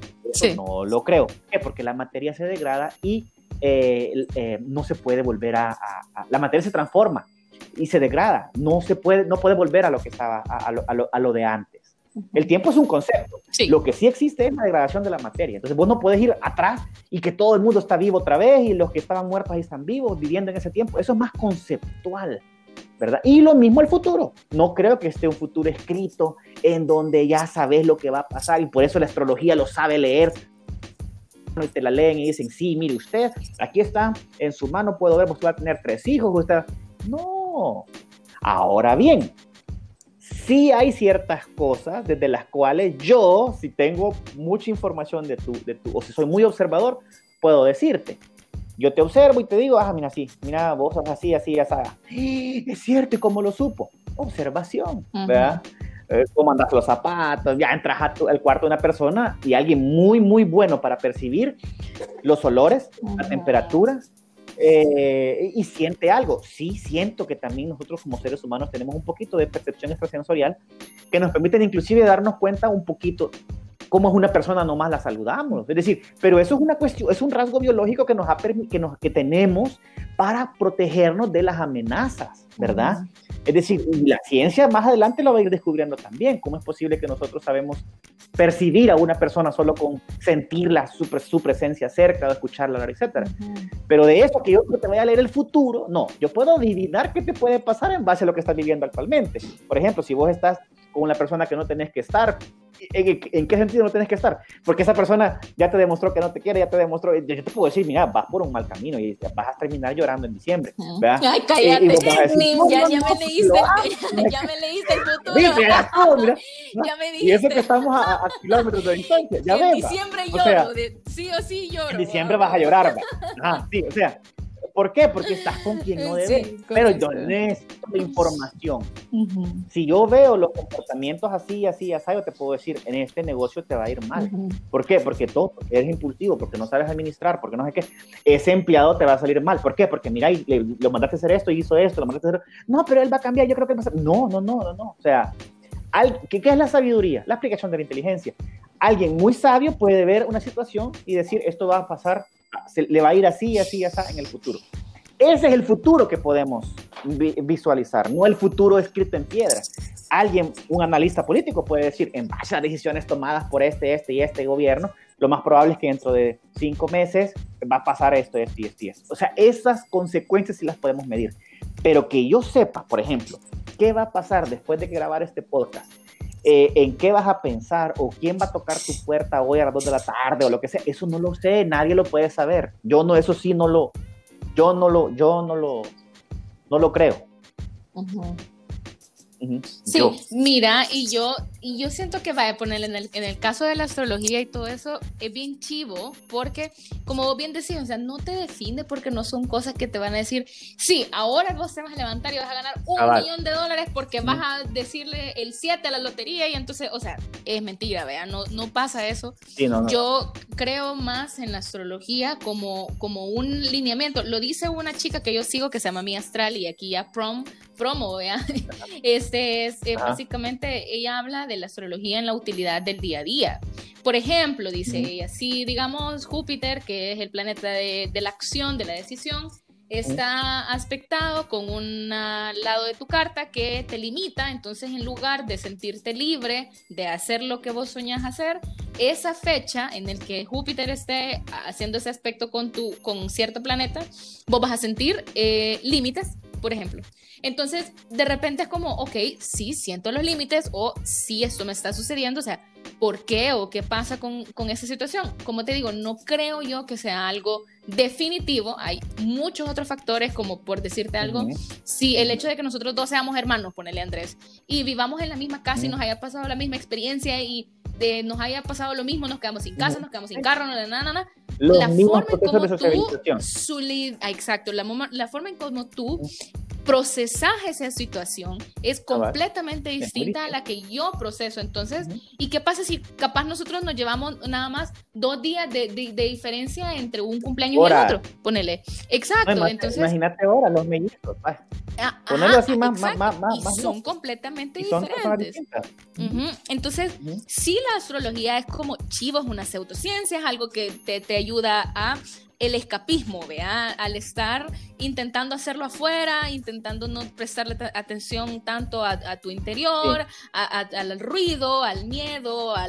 no lo creo. ¿Por qué? Porque la materia se degrada y eh, eh, no se puede volver a, a, La materia se transforma y se degrada. No se puede, no puede volver a lo que estaba, a, lo, a lo, de antes. El tiempo es un concepto. Lo que sí existe es la degradación de la materia. Entonces vos no puedes ir atrás y que todo el mundo está vivo otra vez y los que estaban muertos ahí están vivos viviendo en ese tiempo. Eso es más conceptual, ¿verdad? Y lo mismo el futuro. No creo que esté un futuro escrito en donde ya sabes lo que va a pasar y por eso la astrología lo sabe leer. Y te la leen y dicen, sí, mire usted, aquí está, en su mano puedo ver, usted va a tener tres hijos, usted... No, Ahora bien, sí hay ciertas cosas desde las cuales yo, si tengo mucha información de tu, de tu, o si soy muy observador, puedo decirte. Yo te observo y te digo, ah, mira así, mira, vos sos así, así, así. Es cierto, ¿y cómo lo supo? Observación, ¿verdad? Eh, cómo andas los zapatos, ya entras al cuarto de una persona y alguien muy, muy bueno para percibir los olores, la temperatura, eh, y siente algo. Sí, siento que también nosotros como seres humanos tenemos un poquito de percepción extrasensorial que nos permiten inclusive darnos cuenta un poquito cómo es una persona, nomás la saludamos. Es decir, pero eso es una cuestión, es un rasgo biológico que, nos ha, que, nos, que tenemos para protegernos de las amenazas, ¿verdad? Es decir, la ciencia más adelante lo va a ir descubriendo también. ¿Cómo es posible que nosotros sabemos percibir a una persona solo con sentirla, su, su presencia cerca, escucharla, etcétera? Pero de eso que yo te voy a leer el futuro, no. Yo puedo adivinar qué te puede pasar en base a lo que estás viviendo actualmente. Por ejemplo, si vos estás con una persona que no tenés que estar, ¿En, qué sentido no tienes que estar? Porque esa persona ya te demostró que no te quiere, ya te demostró, yo te puedo decir, mira, vas por un mal camino y vas a terminar llorando en diciembre. ¿verdad? Ay, cállate, ya, ya, me leíste, ya, me leíste el futuro. ya, me dijiste. Y eso que estamos a, kilómetros de distancia, ya ves. En diciembre lloro, de, sí o sí lloro. En diciembre vas a llorar, ah, sí, o sea, ¿Por qué? Porque estás con quien no debe. Pero yo necesito la información. Si yo veo los comportamientos así, así, así, yo te puedo decir, en este negocio te va a ir mal. ¿Por qué? Porque todo, eres impulsivo, porque no sabes administrar, porque no sé qué. Ese empleado te va a salir mal. ¿Por qué? Porque mira, lo mandaste a hacer esto y hizo esto, lo mandaste a hacer. No, pero él va a cambiar, yo creo que va a ser. No, no, no, no, no. O sea, ¿qué, ¿qué es la sabiduría? La aplicación de la inteligencia. Alguien muy sabio puede ver una situación y decir, esto va a pasar se, le va a ir así, así, así en el futuro. Ese es el futuro que podemos visualizar, no el futuro escrito en piedra. Alguien, un analista político puede decir, en base a decisiones tomadas por este, este y este gobierno, lo más probable es que dentro de cinco meses va a pasar esto, esto y esto y esto. O sea, esas consecuencias sí las podemos medir. Pero que yo sepa, por ejemplo, qué va a pasar después de grabar este podcast, eh, en qué vas a pensar o quién va a tocar tu puerta hoy a las 2 de la tarde o lo que sea, eso no lo sé, nadie lo puede saber. Yo no, eso sí no lo, yo no lo, yo no lo, no lo creo. Sí, mira, y yo, y yo siento que va a poner en el, en el caso de la astrología y todo eso, es bien chivo, porque como vos bien decías, o sea, no te define porque no son cosas que te van a decir, sí, ahora vos te vas a levantar y vas a ganar un millón de dólares porque vas a decirle el 7 a la lotería y entonces, o sea, es mentira, vea, no, no pasa eso. Yo creo más en la astrología como, como un lineamiento. Lo dice una chica que yo sigo que se llama Mi Astral y aquí ya prom, promo, vea. Este es eh, básicamente, ella habla de la astrología en la utilidad del día a día. Por ejemplo, dice ella, si digamos Júpiter, que es el planeta de, de la acción, de la decisión, está aspectado con un lado de tu carta que te limita, entonces en lugar de sentirte libre de hacer lo que vos soñás hacer, esa fecha en el que Júpiter esté haciendo ese aspecto con, tu, con cierto planeta, vos vas a sentir eh, límites, por ejemplo. Entonces, de repente es como, ok, sí, siento los límites o sí, esto me está sucediendo, o sea, ¿por qué o qué pasa con, con esa situación? Como te digo, no creo yo que sea algo definitivo, hay muchos otros factores, como por decirte algo, si el hecho de que nosotros dos seamos hermanos, ponele Andrés, y vivamos en la misma casa y nos haya pasado la misma experiencia y de, nos haya pasado lo mismo, nos quedamos sin casa, nos quedamos sin carro, nada, nada, nada. La forma en cómo tú, su, exacto, la, la forma en cómo tú procesar esa situación es completamente distinta a la que yo proceso. Entonces, ¿y qué pasa si capaz nosotros nos llevamos nada más dos días de, de, diferencia entre un cumpleaños y el otro? Ponele. Exacto. entonces, imagínate ahora los mellizos. Ah, Ponerlo así más, más, más, más, Y son completamente diferentes. Entonces, sí, la astrología es como chivo, es una pseudociencia, es algo que te, te ayuda a el escapismo, ¿vea? Al estar intentando hacerlo afuera, intentando no prestarle atención tanto a, tu interior, al ruido, al miedo, a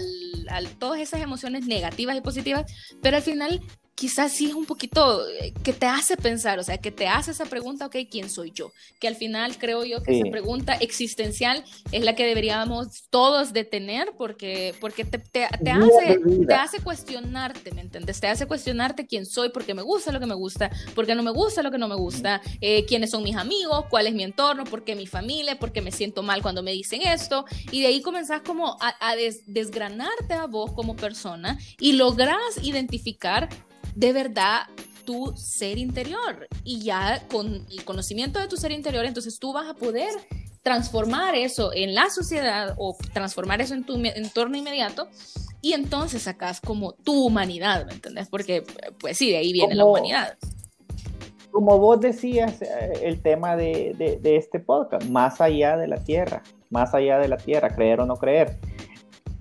todas esas emociones negativas y positivas, pero al final quizás sí es un poquito eh, que te hace pensar, o sea, que te hace esa pregunta, ok, ¿quién soy yo? Que al final creo yo que esa pregunta existencial es la que deberíamos todos de tener porque, porque te, te, hace, te hace cuestionarte, ¿me entiendes? Te hace cuestionarte quién soy, porque me gusta lo que me gusta, porque no me gusta lo que no me gusta, eh, quiénes son mis amigos, cuál es mi entorno, por qué mi familia, por qué me siento mal cuando me dicen esto, y de ahí comenzás como a, desgranarte a vos como persona y lográs identificar de verdad tu ser interior. Y ya con el conocimiento de tu ser interior, entonces tú vas a poder transformar eso en la sociedad o transformar eso en tu entorno inmediato y entonces sacas como tu humanidad, ¿me entendés? Porque pues sí, de ahí viene la humanidad. Como vos decías, eh, el tema de, de este podcast, más allá de la tierra, más allá de la tierra, creer o no creer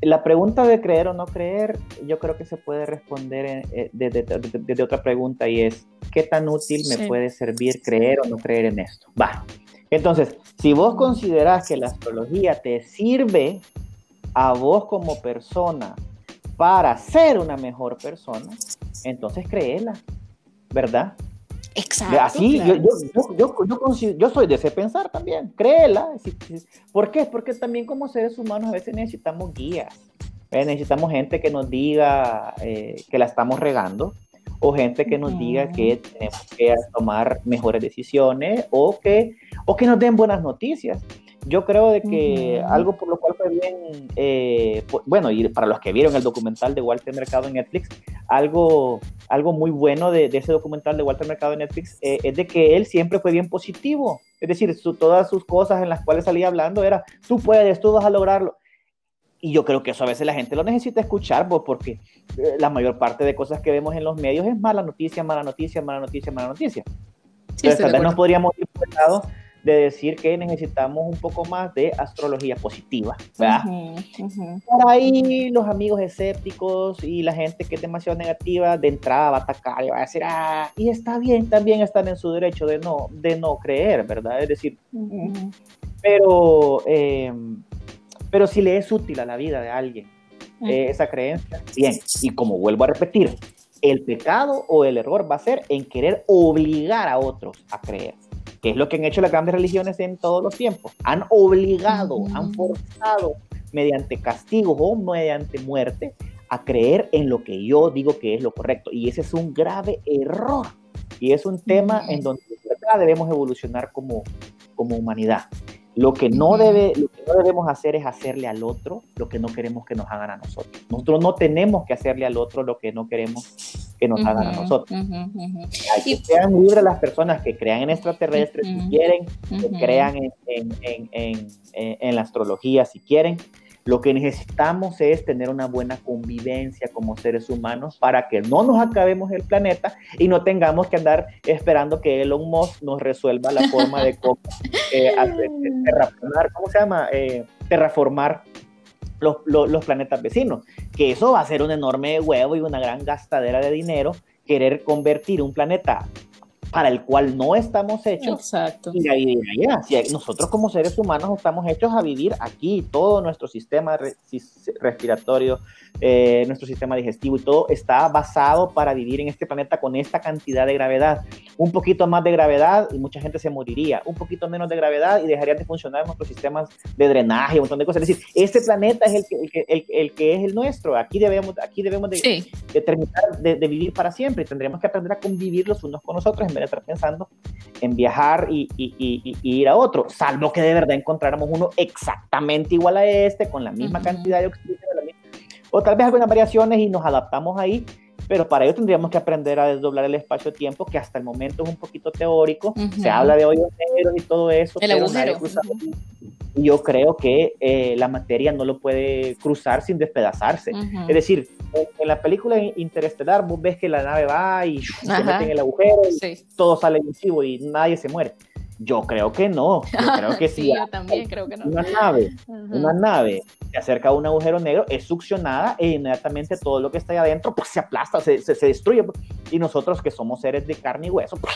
la pregunta de creer o no creer, yo creo que se puede responder eh, desde, otra pregunta y es, ¿qué tan útil me puede servir creer o no creer en esto? Va. Entonces, si vos considerás que la astrología te sirve a vos como persona para ser una mejor persona, entonces créela, ¿verdad? Exacto. Así, yo, yo, yo, yo, soy de ese pensar también, créela. ¿Por qué? Porque también como seres humanos a veces necesitamos guías, ¿eh? necesitamos gente que nos diga eh, que la estamos regando, o gente que nos diga que tenemos que tomar mejores decisiones, o que, o que nos den buenas noticias. Yo creo de que algo por lo cual fue bien, eh, bueno, y para los que vieron el documental de Walter Mercado en Netflix, algo, algo muy bueno de, ese documental de Walter Mercado en Netflix eh, es de que él siempre fue bien positivo. Es decir, todas sus cosas en las cuales salía hablando era, tú puedes, tú vas a lograrlo. Y yo creo que eso a veces la gente lo necesita escuchar, pues, porque eh, la mayor parte de cosas que vemos en los medios es mala noticia, mala noticia, mala noticia, mala noticia. Entonces, tal vez nos podríamos ir por el lado de decir que necesitamos un poco más de astrología positiva, ¿verdad? Por ahí los amigos escépticos y la gente que es demasiado negativa de entrada va a atacar y va a decir, ah, y está bien, también están en su derecho de no, de no creer, ¿verdad? Es decir, pero, eh, pero si le es útil a la vida de alguien eh, esa creencia, bien, y como vuelvo a repetir, el pecado o el error va a ser en querer obligar a otros a creer que es lo que han hecho las grandes religiones en todos los tiempos. Han obligado, han forzado mediante castigos o mediante muerte a creer en lo que yo digo que es lo correcto. Y ese es un grave error. Y es un tema en donde debemos evolucionar como, como humanidad. Lo que, no debe, lo que no debemos hacer es hacerle al otro lo que no queremos que nos hagan a nosotros. Nosotros no tenemos que hacerle al otro lo que no queremos que nos hagan a nosotros. que sean libres las personas que crean en extraterrestres si quieren, que crean en, en, en, en, la astrología si quieren, lo que necesitamos es tener una buena convivencia como seres humanos para que no nos acabemos el planeta y no tengamos que andar esperando que Elon Musk nos resuelva la forma de cómo eh, terraformar, ¿cómo se llama? Eh, terraformar los, los, planetas vecinos. Que eso va a ser un enorme huevo y una gran gastadera de dinero querer convertir un planeta para el cual no estamos hechos Exacto. y a vivir allá. Si nosotros como seres humanos estamos hechos a vivir aquí, todo nuestro sistema respiratorio, eh, nuestro sistema digestivo y todo está basado para vivir en este planeta con esta cantidad de gravedad. Un poquito más de gravedad y mucha gente se moriría. Un poquito menos de gravedad y dejarían de funcionar nuestros sistemas de drenaje, un montón de cosas. Es decir, este planeta es el que, el el, que es el nuestro. Aquí debemos, aquí debemos de, terminar de, vivir para siempre y tendremos que aprender a convivir los unos con los otros en vez de estar pensando en viajar y, y, y, ir a otro, salvo que de verdad encontráramos uno exactamente igual a este, con la misma cantidad de oxígeno, o tal vez algunas variaciones y nos adaptamos ahí, pero para ello tendríamos que aprender a desdoblar el espacio-tiempo, que hasta el momento es un poquito teórico, se habla de hoyos negros y todo eso, el agujero. Y yo creo que eh, la materia no lo puede cruzar sin despedazarse. Es decir, en, la película Interestelar vos ves que la nave va y se mete en el agujero y todo sale visivo y nadie se muere. Yo creo que no. Yo creo que sí. yo también creo que no. Una nave, una nave se acerca a un agujero negro, es succionada e inmediatamente todo lo que está ahí adentro pues, se aplasta, se, se, destruye. Y nosotros que somos seres de carne y hueso, pues,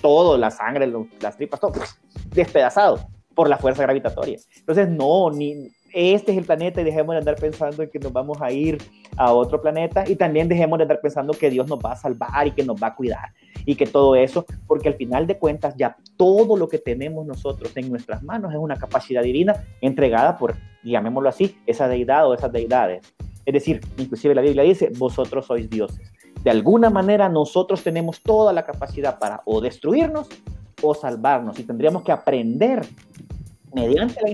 todo, la sangre, las tripas, todo pues, despedazado por la fuerza gravitatoria. Entonces, no, ni, este es el planeta y dejemos de andar pensando en que nos vamos a ir a otro planeta y también dejemos de andar pensando que Dios nos va a salvar y que nos va a cuidar y que todo eso, porque al final de cuentas ya todo lo que tenemos nosotros en nuestras manos es una capacidad divina entregada por, llamémoslo así, esa deidad o esas deidades. Es decir, inclusive la Biblia dice, vosotros sois dioses. De alguna manera nosotros tenemos toda la capacidad para o destruirnos o salvarnos y tendríamos que aprender mediante la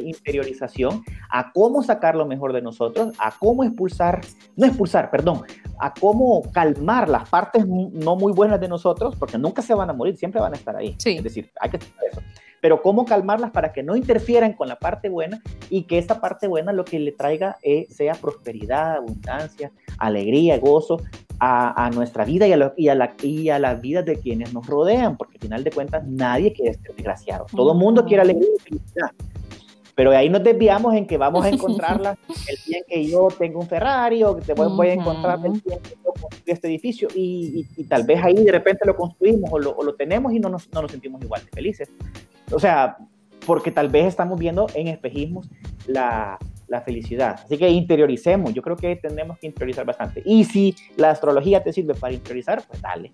interiorización a cómo sacar lo mejor de nosotros, a cómo expulsar, no expulsar, perdón, a cómo calmar las partes no muy buenas de nosotros, porque nunca se van a morir, siempre van a estar ahí. Es decir, hay que eso. Pero cómo calmarlas para que no interfieran con la parte buena y que esa parte buena lo que le traiga eh, sea prosperidad, abundancia, alegría, gozo a, nuestra vida y a, la, y, a la, vida de quienes nos rodean, porque al final de cuentas nadie quiere ser desgraciado. Todo el mundo quiere alegría y felicidad. Pero ahí nos desviamos en que vamos a encontrarla el día en que yo tengo un Ferrari o que te voy, a encontrar el día en que yo construí este edificio y, tal vez ahí de repente lo construimos o lo, o lo tenemos y no nos, no nos sentimos igual de felices. O sea, porque tal vez estamos viendo en espejismos la, la felicidad. Así que interioricemos, yo creo que tenemos que interiorizar bastante. Y si la astrología te sirve para interiorizar, pues dale.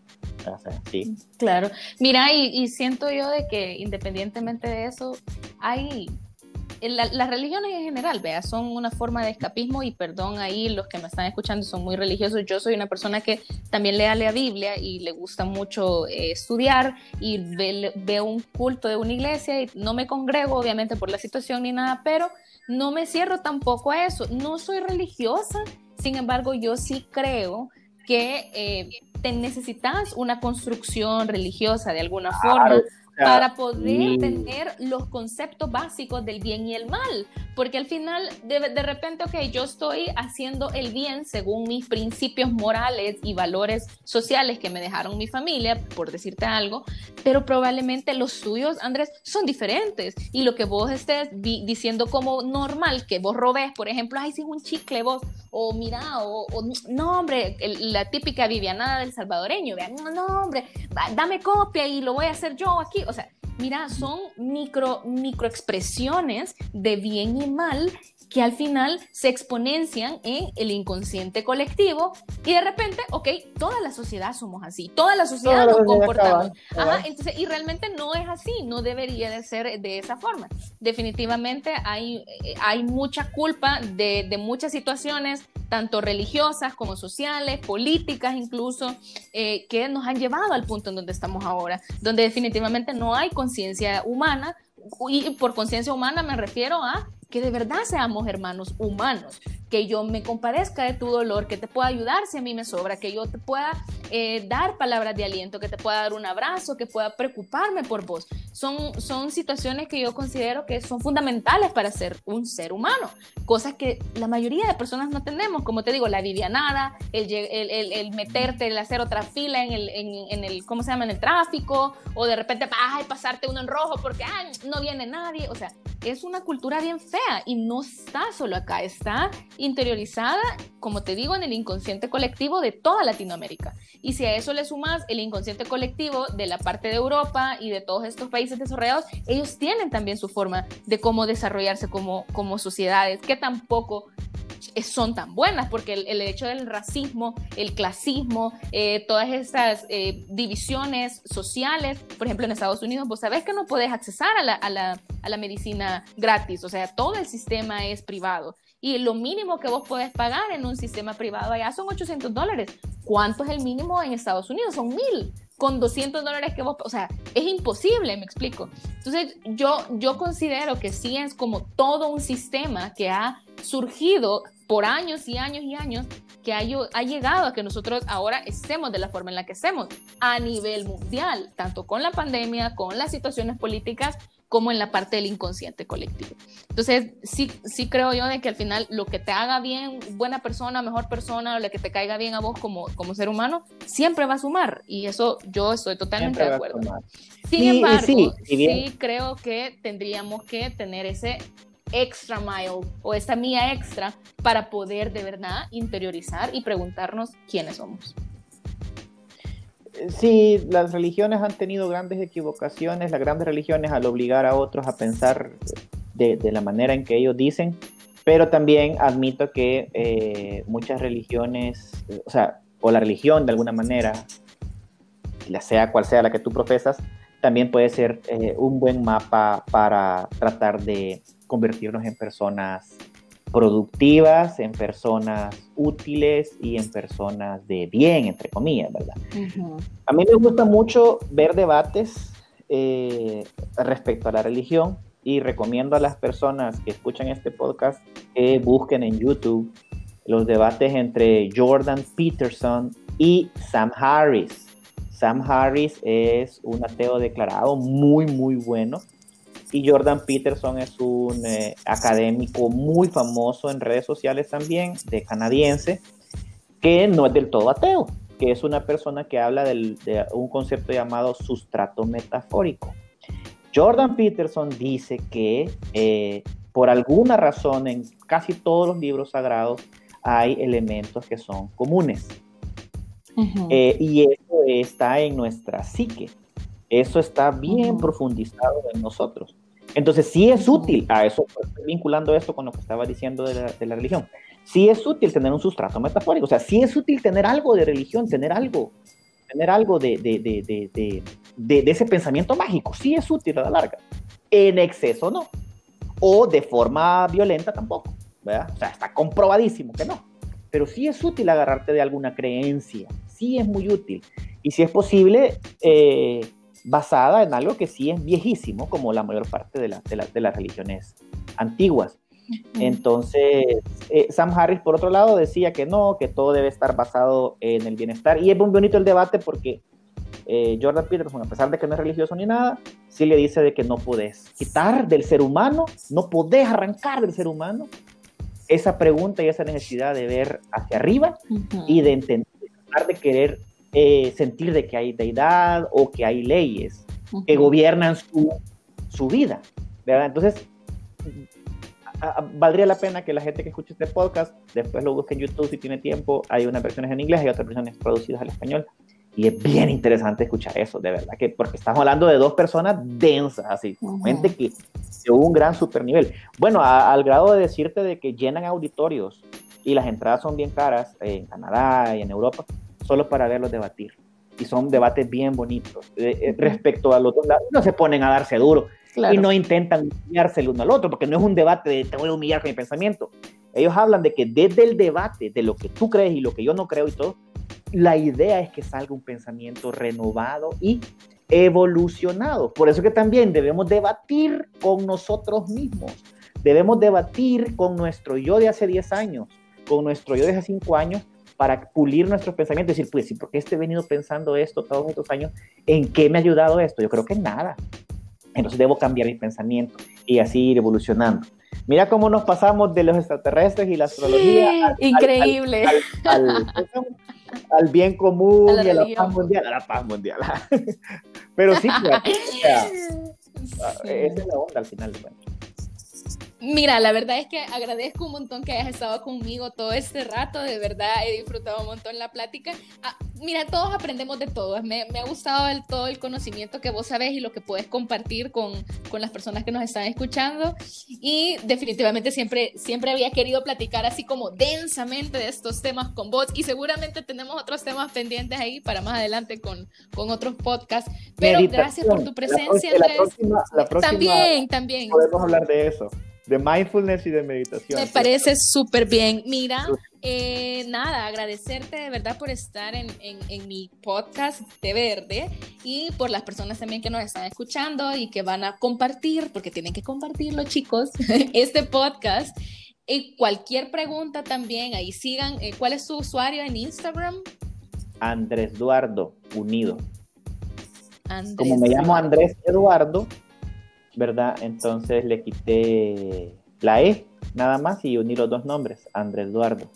Claro, mira, y, siento yo de que independientemente de eso, hay las religiones en general, vea, son una forma de escapismo y perdón ahí los que me están escuchando son muy religiosos. Yo soy una persona que también lea la Biblia y le gusta mucho eh, estudiar y veo un culto de una iglesia y no me congrego obviamente por la situación ni nada, pero no me cierro tampoco a eso. No soy religiosa, sin embargo, yo sí creo que eh, te necesitas una construcción religiosa de alguna forma para poder tener los conceptos básicos del bien y el mal, porque al final de, de, repente, ok, yo estoy haciendo el bien según mis principios morales y valores sociales que me dejaron mi familia, por decirte algo, pero probablemente los tuyos, Andrés, son diferentes. Y lo que vos estés diciendo como normal, que vos robes, por ejemplo, ay, si es un chicle vos, o mira, o, no, hombre, la típica Vivianada del salvadoreño, vean, no, no, hombre, dame copia y lo voy a hacer yo aquí o sea, mira, son micro, microexpresiones de bien y mal que al final se exponencian en el inconsciente colectivo y de repente, ok, toda la sociedad somos así, toda la sociedad nos comportamos. Ajá, entonces, y realmente no es así, no debería de ser de esa forma. Definitivamente hay, hay mucha culpa de, de muchas situaciones tanto religiosas como sociales, políticas incluso, eh, que nos han llevado al punto en donde estamos ahora, donde definitivamente no hay conciencia humana y por conciencia humana me refiero a que de verdad seamos hermanos humanos, que yo me comparezca de tu dolor, que te pueda ayudar si a mí me sobra, que yo te pueda eh, dar palabras de aliento, que te pueda dar un abrazo, que pueda preocuparme por vos. Son, son situaciones que yo considero que son fundamentales para ser un ser humano, cosas que la mayoría de personas no tenemos, como te digo, la vivianada, el, el, el, meterte, el hacer otra fila en el, en, el, ¿cómo se llama?, en el tráfico, o de repente, ay, pasarte uno en rojo porque ay, no viene nadie, o sea, es una cultura bien fea y no está solo acá, está interiorizada, como te digo, en el inconsciente colectivo de toda Latinoamérica. Y si a eso le sumas el inconsciente colectivo de la parte de Europa y de todos estos países desarrollados, ellos tienen también su forma de cómo desarrollarse como, como sociedades, que tampoco son tan buenas, porque el, hecho del racismo, el clasismo, eh, todas esas eh, divisiones sociales, por ejemplo en Estados Unidos, vos sabés que no puedes accesar a la, a, la, a la medicina gratis, o sea, todo el sistema es privado. Y lo mínimo que vos podés pagar en un sistema privado allá son 800 dólares. ¿Cuánto es el mínimo en Estados Unidos? Son mil con 200 dólares que vos, o sea, es imposible, me explico. Entonces, yo, yo considero que sí es como todo un sistema que ha surgido por años y años y años que ha, ha, llegado a que nosotros ahora estemos de la forma en la que estemos a nivel mundial, tanto con la pandemia, con las situaciones políticas, como en la parte del inconsciente colectivo. Entonces, sí, sí creo yo de que al final lo que te haga bien, buena persona, mejor persona, o lo que te caiga bien a vos como, como ser humano, siempre va a sumar. Y eso yo estoy totalmente de acuerdo. Sin embargo, sí creo que tendríamos que tener ese extra mile o esta mía extra para poder de verdad interiorizar y preguntarnos quiénes somos. Sí, las religiones han tenido grandes equivocaciones, las grandes religiones al obligar a otros a pensar de, la manera en que ellos dicen, pero también admito que eh, muchas religiones, o sea, o la religión de alguna manera, la sea cual sea la que tú profesas, también puede ser eh, un buen mapa para tratar de convertirnos en personas productivas, en personas útiles y en personas de bien, entre comillas, ¿verdad? A mí me gusta mucho ver debates eh, respecto a la religión y recomiendo a las personas que escuchan este podcast que busquen en YouTube los debates entre Jordan Peterson y Sam Harris. Sam Harris es un ateo declarado muy, muy bueno y Jordan Peterson es un eh, académico muy famoso en redes sociales también, de canadiense, que no es del todo ateo, que es una persona que habla de un concepto llamado sustrato metafórico. Jordan Peterson dice que eh, por alguna razón en casi todos los libros sagrados hay elementos que son comunes. Eh, y eso está en nuestra psique. Eso está bien profundizado en nosotros. Entonces, sí es útil, a eso vinculando esto con lo que estaba diciendo de la, religión, sí es útil tener un sustrato metafórico, o sea, sí es útil tener algo de religión, tener algo, tener algo de, de, ese pensamiento mágico, sí es útil a la larga. En exceso no, o de forma violenta tampoco, ¿verdad? O sea, está comprobadísimo que no, pero sí es útil agarrarte de alguna creencia, sí es muy útil. Y si es posible, eh, basada en algo que sí es viejísimo, como la mayor parte de, de, las religiones antiguas. Entonces, eh, Sam Harris, por otro lado, decía que no, que todo debe estar basado en el bienestar. Y es muy bonito el debate porque eh, Jordan Peterson, a pesar de que no es religioso ni nada, sí le dice de que no podés quitar del ser humano, no podés arrancar del ser humano esa pregunta y esa necesidad de ver hacia arriba y de entender, de querer eh, sentir de que hay deidad o que hay leyes que gobiernan su, su vida, ¿verdad? Entonces, valdría la pena que la gente que escuche este podcast después lo busque en YouTube si tiene tiempo. Hay unas versiones en inglés y otras versiones traducidas al español. Y es bien interesante escuchar eso, de verdad, que porque estamos hablando de dos personas densas, así, gente que de un gran super nivel. Bueno, al grado de decirte de que llenan auditorios y las entradas son bien caras en Canadá y en Europa solo para verlos debatir. Y son debates bien bonitos. Eh, eh, respecto a los dos lados, no se ponen a darse duro y no intentan humillarse el uno al otro, porque no es un debate de te voy a humillar con mi pensamiento. Ellos hablan de que desde el debate, de lo que tú crees y lo que yo no creo y todo, la idea es que salga un pensamiento renovado y evolucionado. Por eso que también debemos debatir con nosotros mismos. Debemos debatir con nuestro yo de hace 10 años, con nuestro yo de hace 5 años, para pulir nuestros pensamientos. Decir, pues, ¿por qué he venido pensando esto todos estos años? ¿En qué me ha ayudado esto? Yo creo que en nada. Entonces debo cambiar mi pensamiento y así ir evolucionando. Mira cómo nos pasamos de los extraterrestres y la astrología. Increíble. Al, bien común y a la paz mundial. A la paz mundial. Pero sí, pues, esa es la onda al final cuentas. Mira, la verdad es que agradezco un montón que hayas estado conmigo todo este rato, de verdad he disfrutado un montón la plática. Ah, mira, todos aprendemos de todos, me, me, ha gustado el, todo el conocimiento que vos sabes y lo que puedes compartir con, con, las personas que nos están escuchando y definitivamente siempre, siempre había querido platicar así como densamente de estos temas con vos y seguramente tenemos otros temas pendientes ahí para más adelante con, con otros podcasts, pero gracias por tu presencia, Andrés. también, también. Podemos hablar de eso de mindfulness y de meditación. Me parece súper bien. Mira, eh, nada, agradecerte de verdad por estar en, en, mi podcast de verde y por las personas también que nos están escuchando y que van a compartir, porque tienen que compartirlo chicos, este podcast. Y cualquier pregunta también, ahí sigan. Eh, ¿Cuál es su usuario en Instagram? Andrés Eduardo, unido. Como me llamo Andrés Eduardo, ¿verdad? Entonces le quité la E nada más y uní los dos nombres, Andrés Eduardo.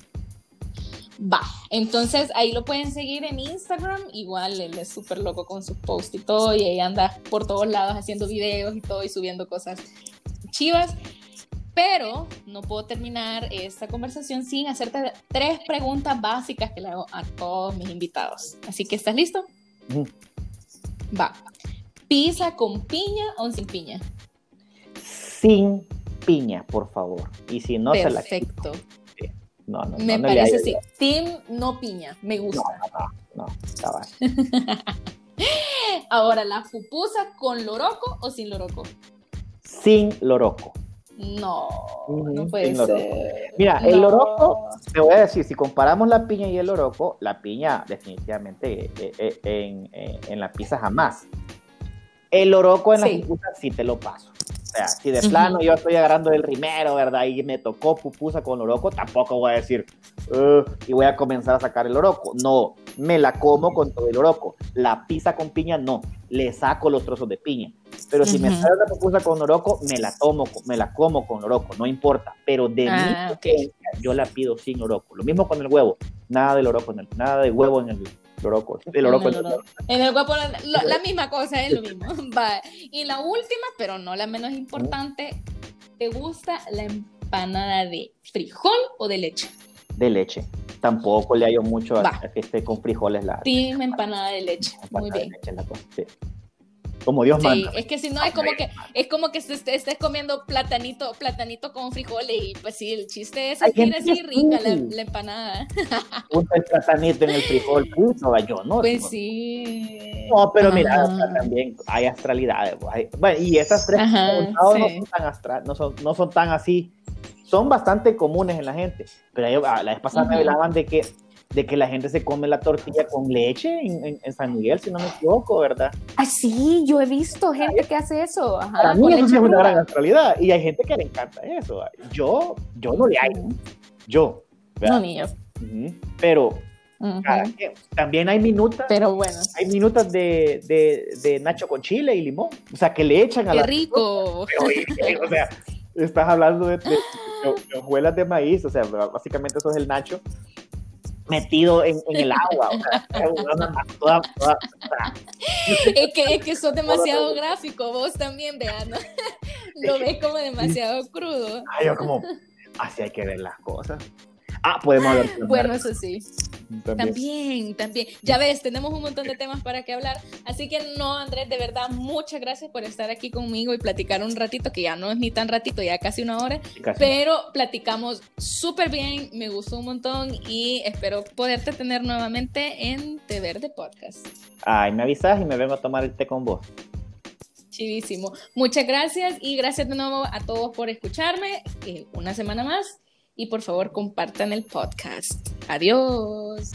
Va, entonces ahí lo pueden seguir en Instagram, igual él es súper loco con sus posts y todo, y ahí anda por todos lados haciendo videos y todo y subiendo cosas chivas. Pero no puedo terminar esta conversación sin hacerte tres preguntas básicas que le hago a todos mis invitados. Así que, ¿estás listo? Va. ¿Pizza con piña o sin piña? Sin piña, por favor. Y si no, se la Perfecto. No, no, Me parece así. Team no piña. Me gusta. No, no, no. Ahora, ¿la pupusa con loroco o sin loroco? Sin loroco. No, no puede ser. Mira, el loroco, te voy a decir, si comparamos la piña y el loroco, la piña definitivamente eh, eh, en, eh, en la pizza jamás. El oroco en la pupusa sí te lo paso. O sea, si de plano yo estoy agarrando el rimero, ¿verdad? Y me tocó pupusa con oroco, tampoco voy a decir, y voy a comenzar a sacar el oroco. No, me la como con todo el oroco. La pizza con piña, no. Le saco los trozos de piña. Pero si me sale la pupusa con oroco, me la tomo, me la como con oroco, no importa. Pero de ah, mí, yo la pido sin oroco. Lo mismo con el huevo. Nada del oroco, nada de huevo en el, Loroco. El oroco en el, en el guapo, la, misma cosa, es lo mismo. Y la última, pero no la menos importante, ¿te gusta la empanada de frijol o de leche? De leche. Tampoco le hallo mucho a, que esté con frijoles la. Team empanada de leche. Muy bien. De leche, sí como Dios sí, es que si no es como que es como que estés, comiendo platanito, platanito con frijoles y pues sí, el chiste es que así rica la, empanada. Punto el platanito en el frijol, puso yo no. Pues sí. No, pero mira, también hay astralidades. Pues, bueno, y esas tres no, son tan astral, no, son, no son tan así, son bastante comunes en la gente. Pero la vez pasada me hablaban de que de que la gente se come la tortilla con leche en, San Miguel, si no me equivoco, ¿verdad? Ah, sí, yo he visto gente que hace eso. Ajá, Para mí eso es una gran actualidad y hay gente que le encanta eso. Yo, yo no le hay. Yo. No, ni yo. Pero también hay minutas. Pero bueno. Hay minutas de, de, de, Nacho con chile y limón. O sea, que le echan a ¡Qué rico! o sea, estás hablando de, de, hojuelas de maíz. O sea, básicamente eso es el Nacho metido en, en el agua. es, que, es que sos demasiado gráfico, vos también, vean, lo ves como demasiado crudo. Ay, yo como, así hay que ver las cosas. Ah, podemos ver. Bueno, eso sí. También. también. Ya ves, tenemos un montón de temas para que hablar. Así que no, Andrés, de verdad, muchas gracias por estar aquí conmigo y platicar un ratito, que ya no es ni tan ratito, ya casi una hora. Pero platicamos súper bien, me gustó un montón y espero poderte tener nuevamente en Te Verde Podcast. Ay, me avisas y me vengo a tomar el té con vos. Chivísimo. Muchas gracias y gracias de nuevo a todos por escucharme. Eh, una semana más y por favor compartan el podcast. Adiós.